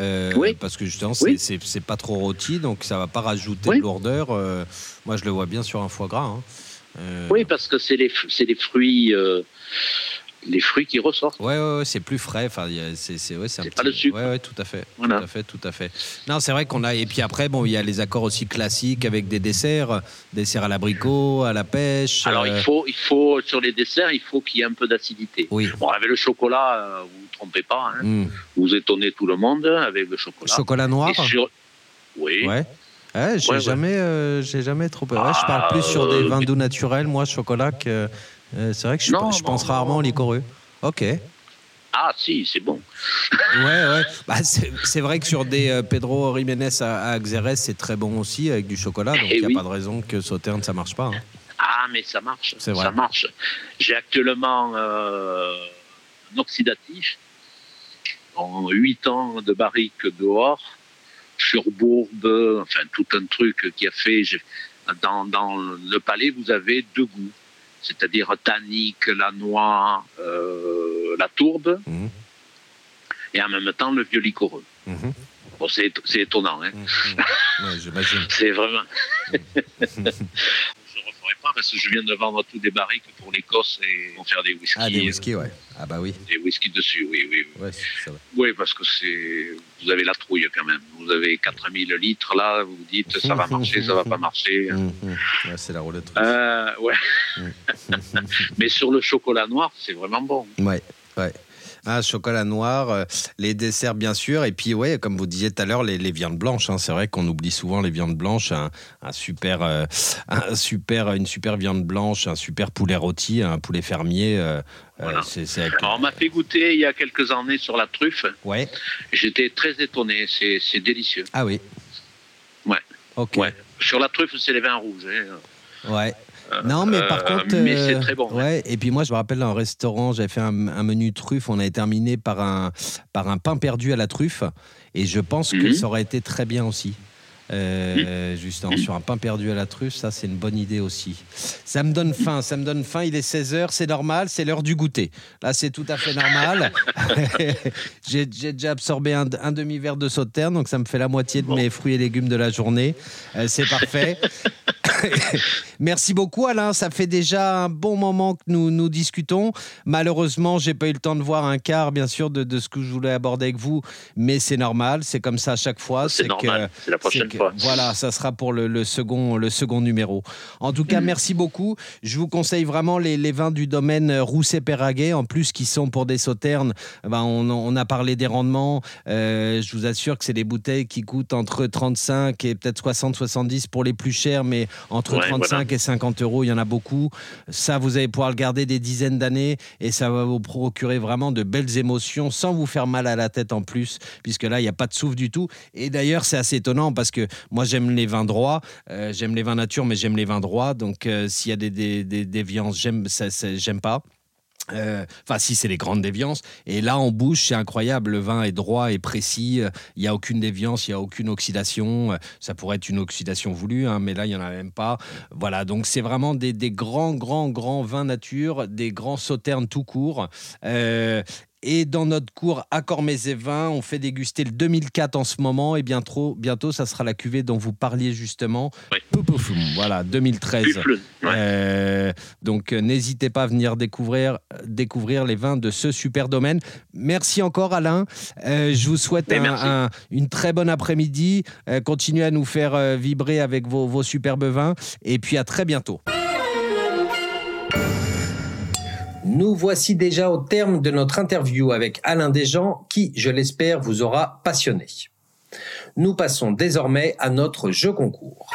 Hein. oui. Parce que justement, c'est pas trop rôti, donc ça va pas rajouter de lourdeur. moi, je le vois bien sur un foie gras. Hein. Oui, parce que c'est les, les, fruits les fruits qui ressortent. Ouais, ouais, c'est plus frais. Enfin, c'est c'est ouais, pas le sucre. Ouais, ouais, tout à fait. Tout à fait, tout à fait. Non, c'est vrai qu'on a. Et puis après, bon, il y a les accords aussi classiques avec des desserts, desserts à l'abricot, à la pêche. Alors il euh, faut, il faut sur les desserts, il faut qu'il y ait un peu d'acidité. Oui. Bon, avec le chocolat, euh, vous vous trompez pas. Hein. Hmm. Vous étonnez tout le monde avec le chocolat. Chocolat noir. Oui. Ouais. j'ai jamais, euh, j'ai jamais trop. peur. je parle plus sur des vins doux naturels, moi, chocolat que euh, c'est vrai que je, je pense rarement au licoreux. Ok. Ah si, c'est bon. ouais, ouais. Bah, c'est vrai que sur des euh, Pedro Jiménez à, à c'est très bon aussi avec du chocolat. Donc il n'y a pas de raison que Sauterne, ça marche pas. Hein. Ah, mais ça marche. Ça marche. J'ai actuellement euh, un oxydatif en 8 ans de barrique dehors, sur Bourbe, enfin tout un truc qui a fait. Dans, dans le palais, vous avez deux goûts c'est-à-dire tannique, la noix, euh, la tourbe, mhm. et en même temps le vieux liquoreux. Mhm. Bon, c'est, étonnant, hein. Mhm. j'imagine. c'est vraiment. pas parce que je viens de vendre tous des barriques pour l'Écosse et pour faire des whiskies. Ah, des whiskies, ouais. Ah, bah oui. Des whiskies dessus, oui, oui. Oui, oui parce que c'est. Vous avez la trouille quand même. Vous avez 4000 litres là, vous vous dites ça va marcher, ça va pas marcher. Hum, hum. ouais, c'est la roulette. Euh, ouais. Hum. Mais sur le chocolat noir, c'est vraiment bon. Ouais, ouais. Ah, chocolat noir, euh, les desserts bien sûr, et puis ouais, comme vous disiez tout à l'heure, les, viandes blanches. Hein. c'est vrai qu'on oublie souvent les viandes blanches. Un, super, euh, un super, une super viande blanche, un super poulet rôti, un poulet fermier. Euh, on m'a fait goûter il y a quelques années sur la truffe. Ouais. J'étais très étonné. C'est délicieux. Ah oui. Ouais. Ok. Ouais. Sur la truffe, c'est les vins rouges. Hein. Ouais. Non, mais par euh, contre. Mais c'est euh, très bon. Ouais. Et puis moi, je me rappelle, dans un restaurant, j'avais fait un, menu truffe. On avait terminé par un, par un pain perdu à la truffe. Et je pense que mhm. ça aurait été très bien aussi. Euh, mhm. justement, sur un pain perdu à la truffe, ça c'est une bonne idée aussi. Ça me donne faim, ça me donne faim. Il est 16h, c'est normal, c'est l'heure du goûter. Là, c'est tout à fait normal. j'ai déjà absorbé un, demi-verre de sauterne, donc ça me fait la moitié de mes fruits et légumes de la journée. c'est parfait. Merci beaucoup Alain, ça fait déjà un bon moment que nous nous discutons. Malheureusement, j'ai pas eu le temps de voir un quart, bien sûr, de, ce que je voulais aborder avec vous, mais c'est normal, c'est comme ça à chaque fois. C'est normal, c'est la prochaine fois. Voilà, ça sera pour le, second, le second numéro. En tout cas, merci beaucoup. Je vous conseille vraiment les, vins du domaine Rousset-Péraguet, en plus qui sont pour des sauternes. Ben, on, a parlé des rendements. Euh, je vous assure que c'est des bouteilles qui coûtent entre 35 et peut-être 60, 70 pour les plus chers, mais entre 35 et 50 euros, il y en a beaucoup. Ça, vous allez pouvoir le garder des dizaines d'années et ça va vous procurer vraiment de belles émotions sans vous faire mal à la tête en plus, puisque là, il n'y a pas de souffle du tout. Et d'ailleurs, c'est assez étonnant parce que moi, j'aime les vins droits, euh, j'aime les vins nature, mais j'aime les vins droits. Donc, euh, s'il y a des, des, des déviances, j'aime, j'aime pas. Euh, enfin, si c'est les grandes déviances. Et là, en bouche, c'est incroyable. Le vin est droit et précis. Il n'y a aucune déviance, il n'y a aucune oxydation. Ça pourrait être une oxydation voulue, hein, mais là, il n'y en a même pas. Voilà, donc c'est vraiment des, grands, grands, grands vins nature, des grands sauternes tout court. Euh, et dans notre cours mes et vins, on fait déguster le 2004 en ce moment et bientôt, bientôt ça sera la cuvée dont vous parliez justement. Voilà, 2013. Euh, donc euh, n'hésitez pas à venir découvrir, découvrir les vins de ce super domaine. Merci encore Alain. Euh, je vous souhaite une très bonne après-midi. continuez à nous faire vibrer avec vos, vos superbes vins et puis à très bientôt. Nous voici déjà au terme de notre interview avec Alain Desjans qui, je l'espère, vous aura passionné. Nous passons désormais à notre jeu concours.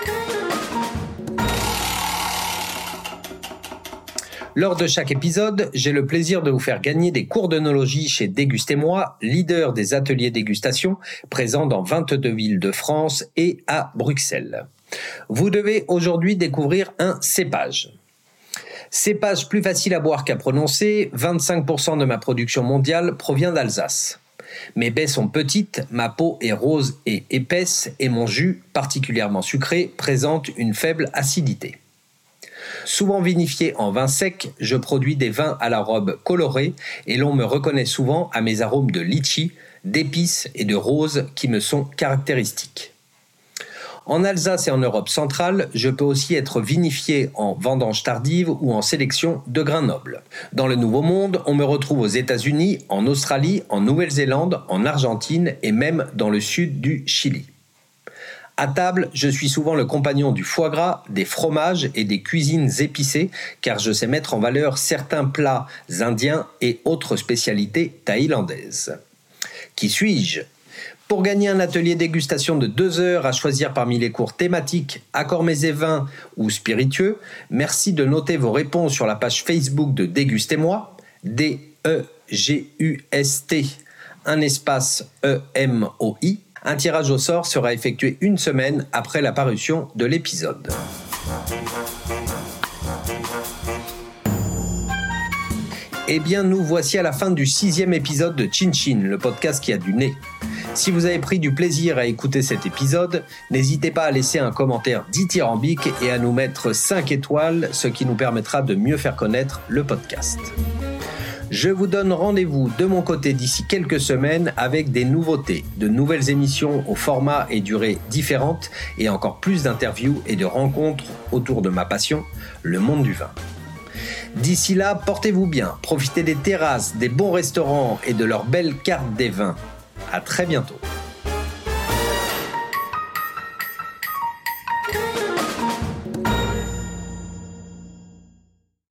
Lors de chaque épisode, j'ai le plaisir de vous faire gagner des cours d'œnologie chez Dégustez-moi, leader des ateliers dégustation, présents dans 22 villes de France et à Bruxelles. Vous devez aujourd'hui découvrir un cépage. Cépage plus facile à boire qu'à prononcer, 25% de ma production mondiale provient d'Alsace. Mes baies sont petites, ma peau est rose et épaisse et mon jus, particulièrement sucré, présente une faible acidité. Souvent vinifié en vin sec, je produis des vins à la robe colorée et l'on me reconnaît souvent à mes arômes de litchi, d'épices et de rose qui me sont caractéristiques. En Alsace et en Europe centrale, je peux aussi être vinifié en vendange tardive ou en sélection de grains nobles. Dans le Nouveau Monde, on me retrouve aux États-Unis, en Australie, en Nouvelle-Zélande, en Argentine et même dans le sud du Chili. À table, je suis souvent le compagnon du foie gras, des fromages et des cuisines épicées, car je sais mettre en valeur certains plats indiens et autres spécialités thaïlandaises. Qui suis-je? Pour gagner un atelier dégustation de deux heures à choisir parmi les cours thématiques Accords et vins ou spiritueux, merci de noter vos réponses sur la page Facebook de Dégustez-moi, D-E-G-U-S-T, un espace E-M-O-I. Un tirage au sort sera effectué une semaine après la parution de l'épisode. Eh bien, nous voici à la fin du sixième épisode de Chin Chin, le podcast qui a du nez. Si vous avez pris du plaisir à écouter cet épisode, n'hésitez pas à laisser un commentaire dithyrambique et à nous mettre 5 étoiles, ce qui nous permettra de mieux faire connaître le podcast. Je vous donne rendez-vous de mon côté d'ici quelques semaines avec des nouveautés, de nouvelles émissions au format et durée différentes et encore plus d'interviews et de rencontres autour de ma passion, le monde du vin. D'ici là, portez-vous bien, profitez des terrasses, des bons restaurants et de leurs belles cartes des vins. À très bientôt.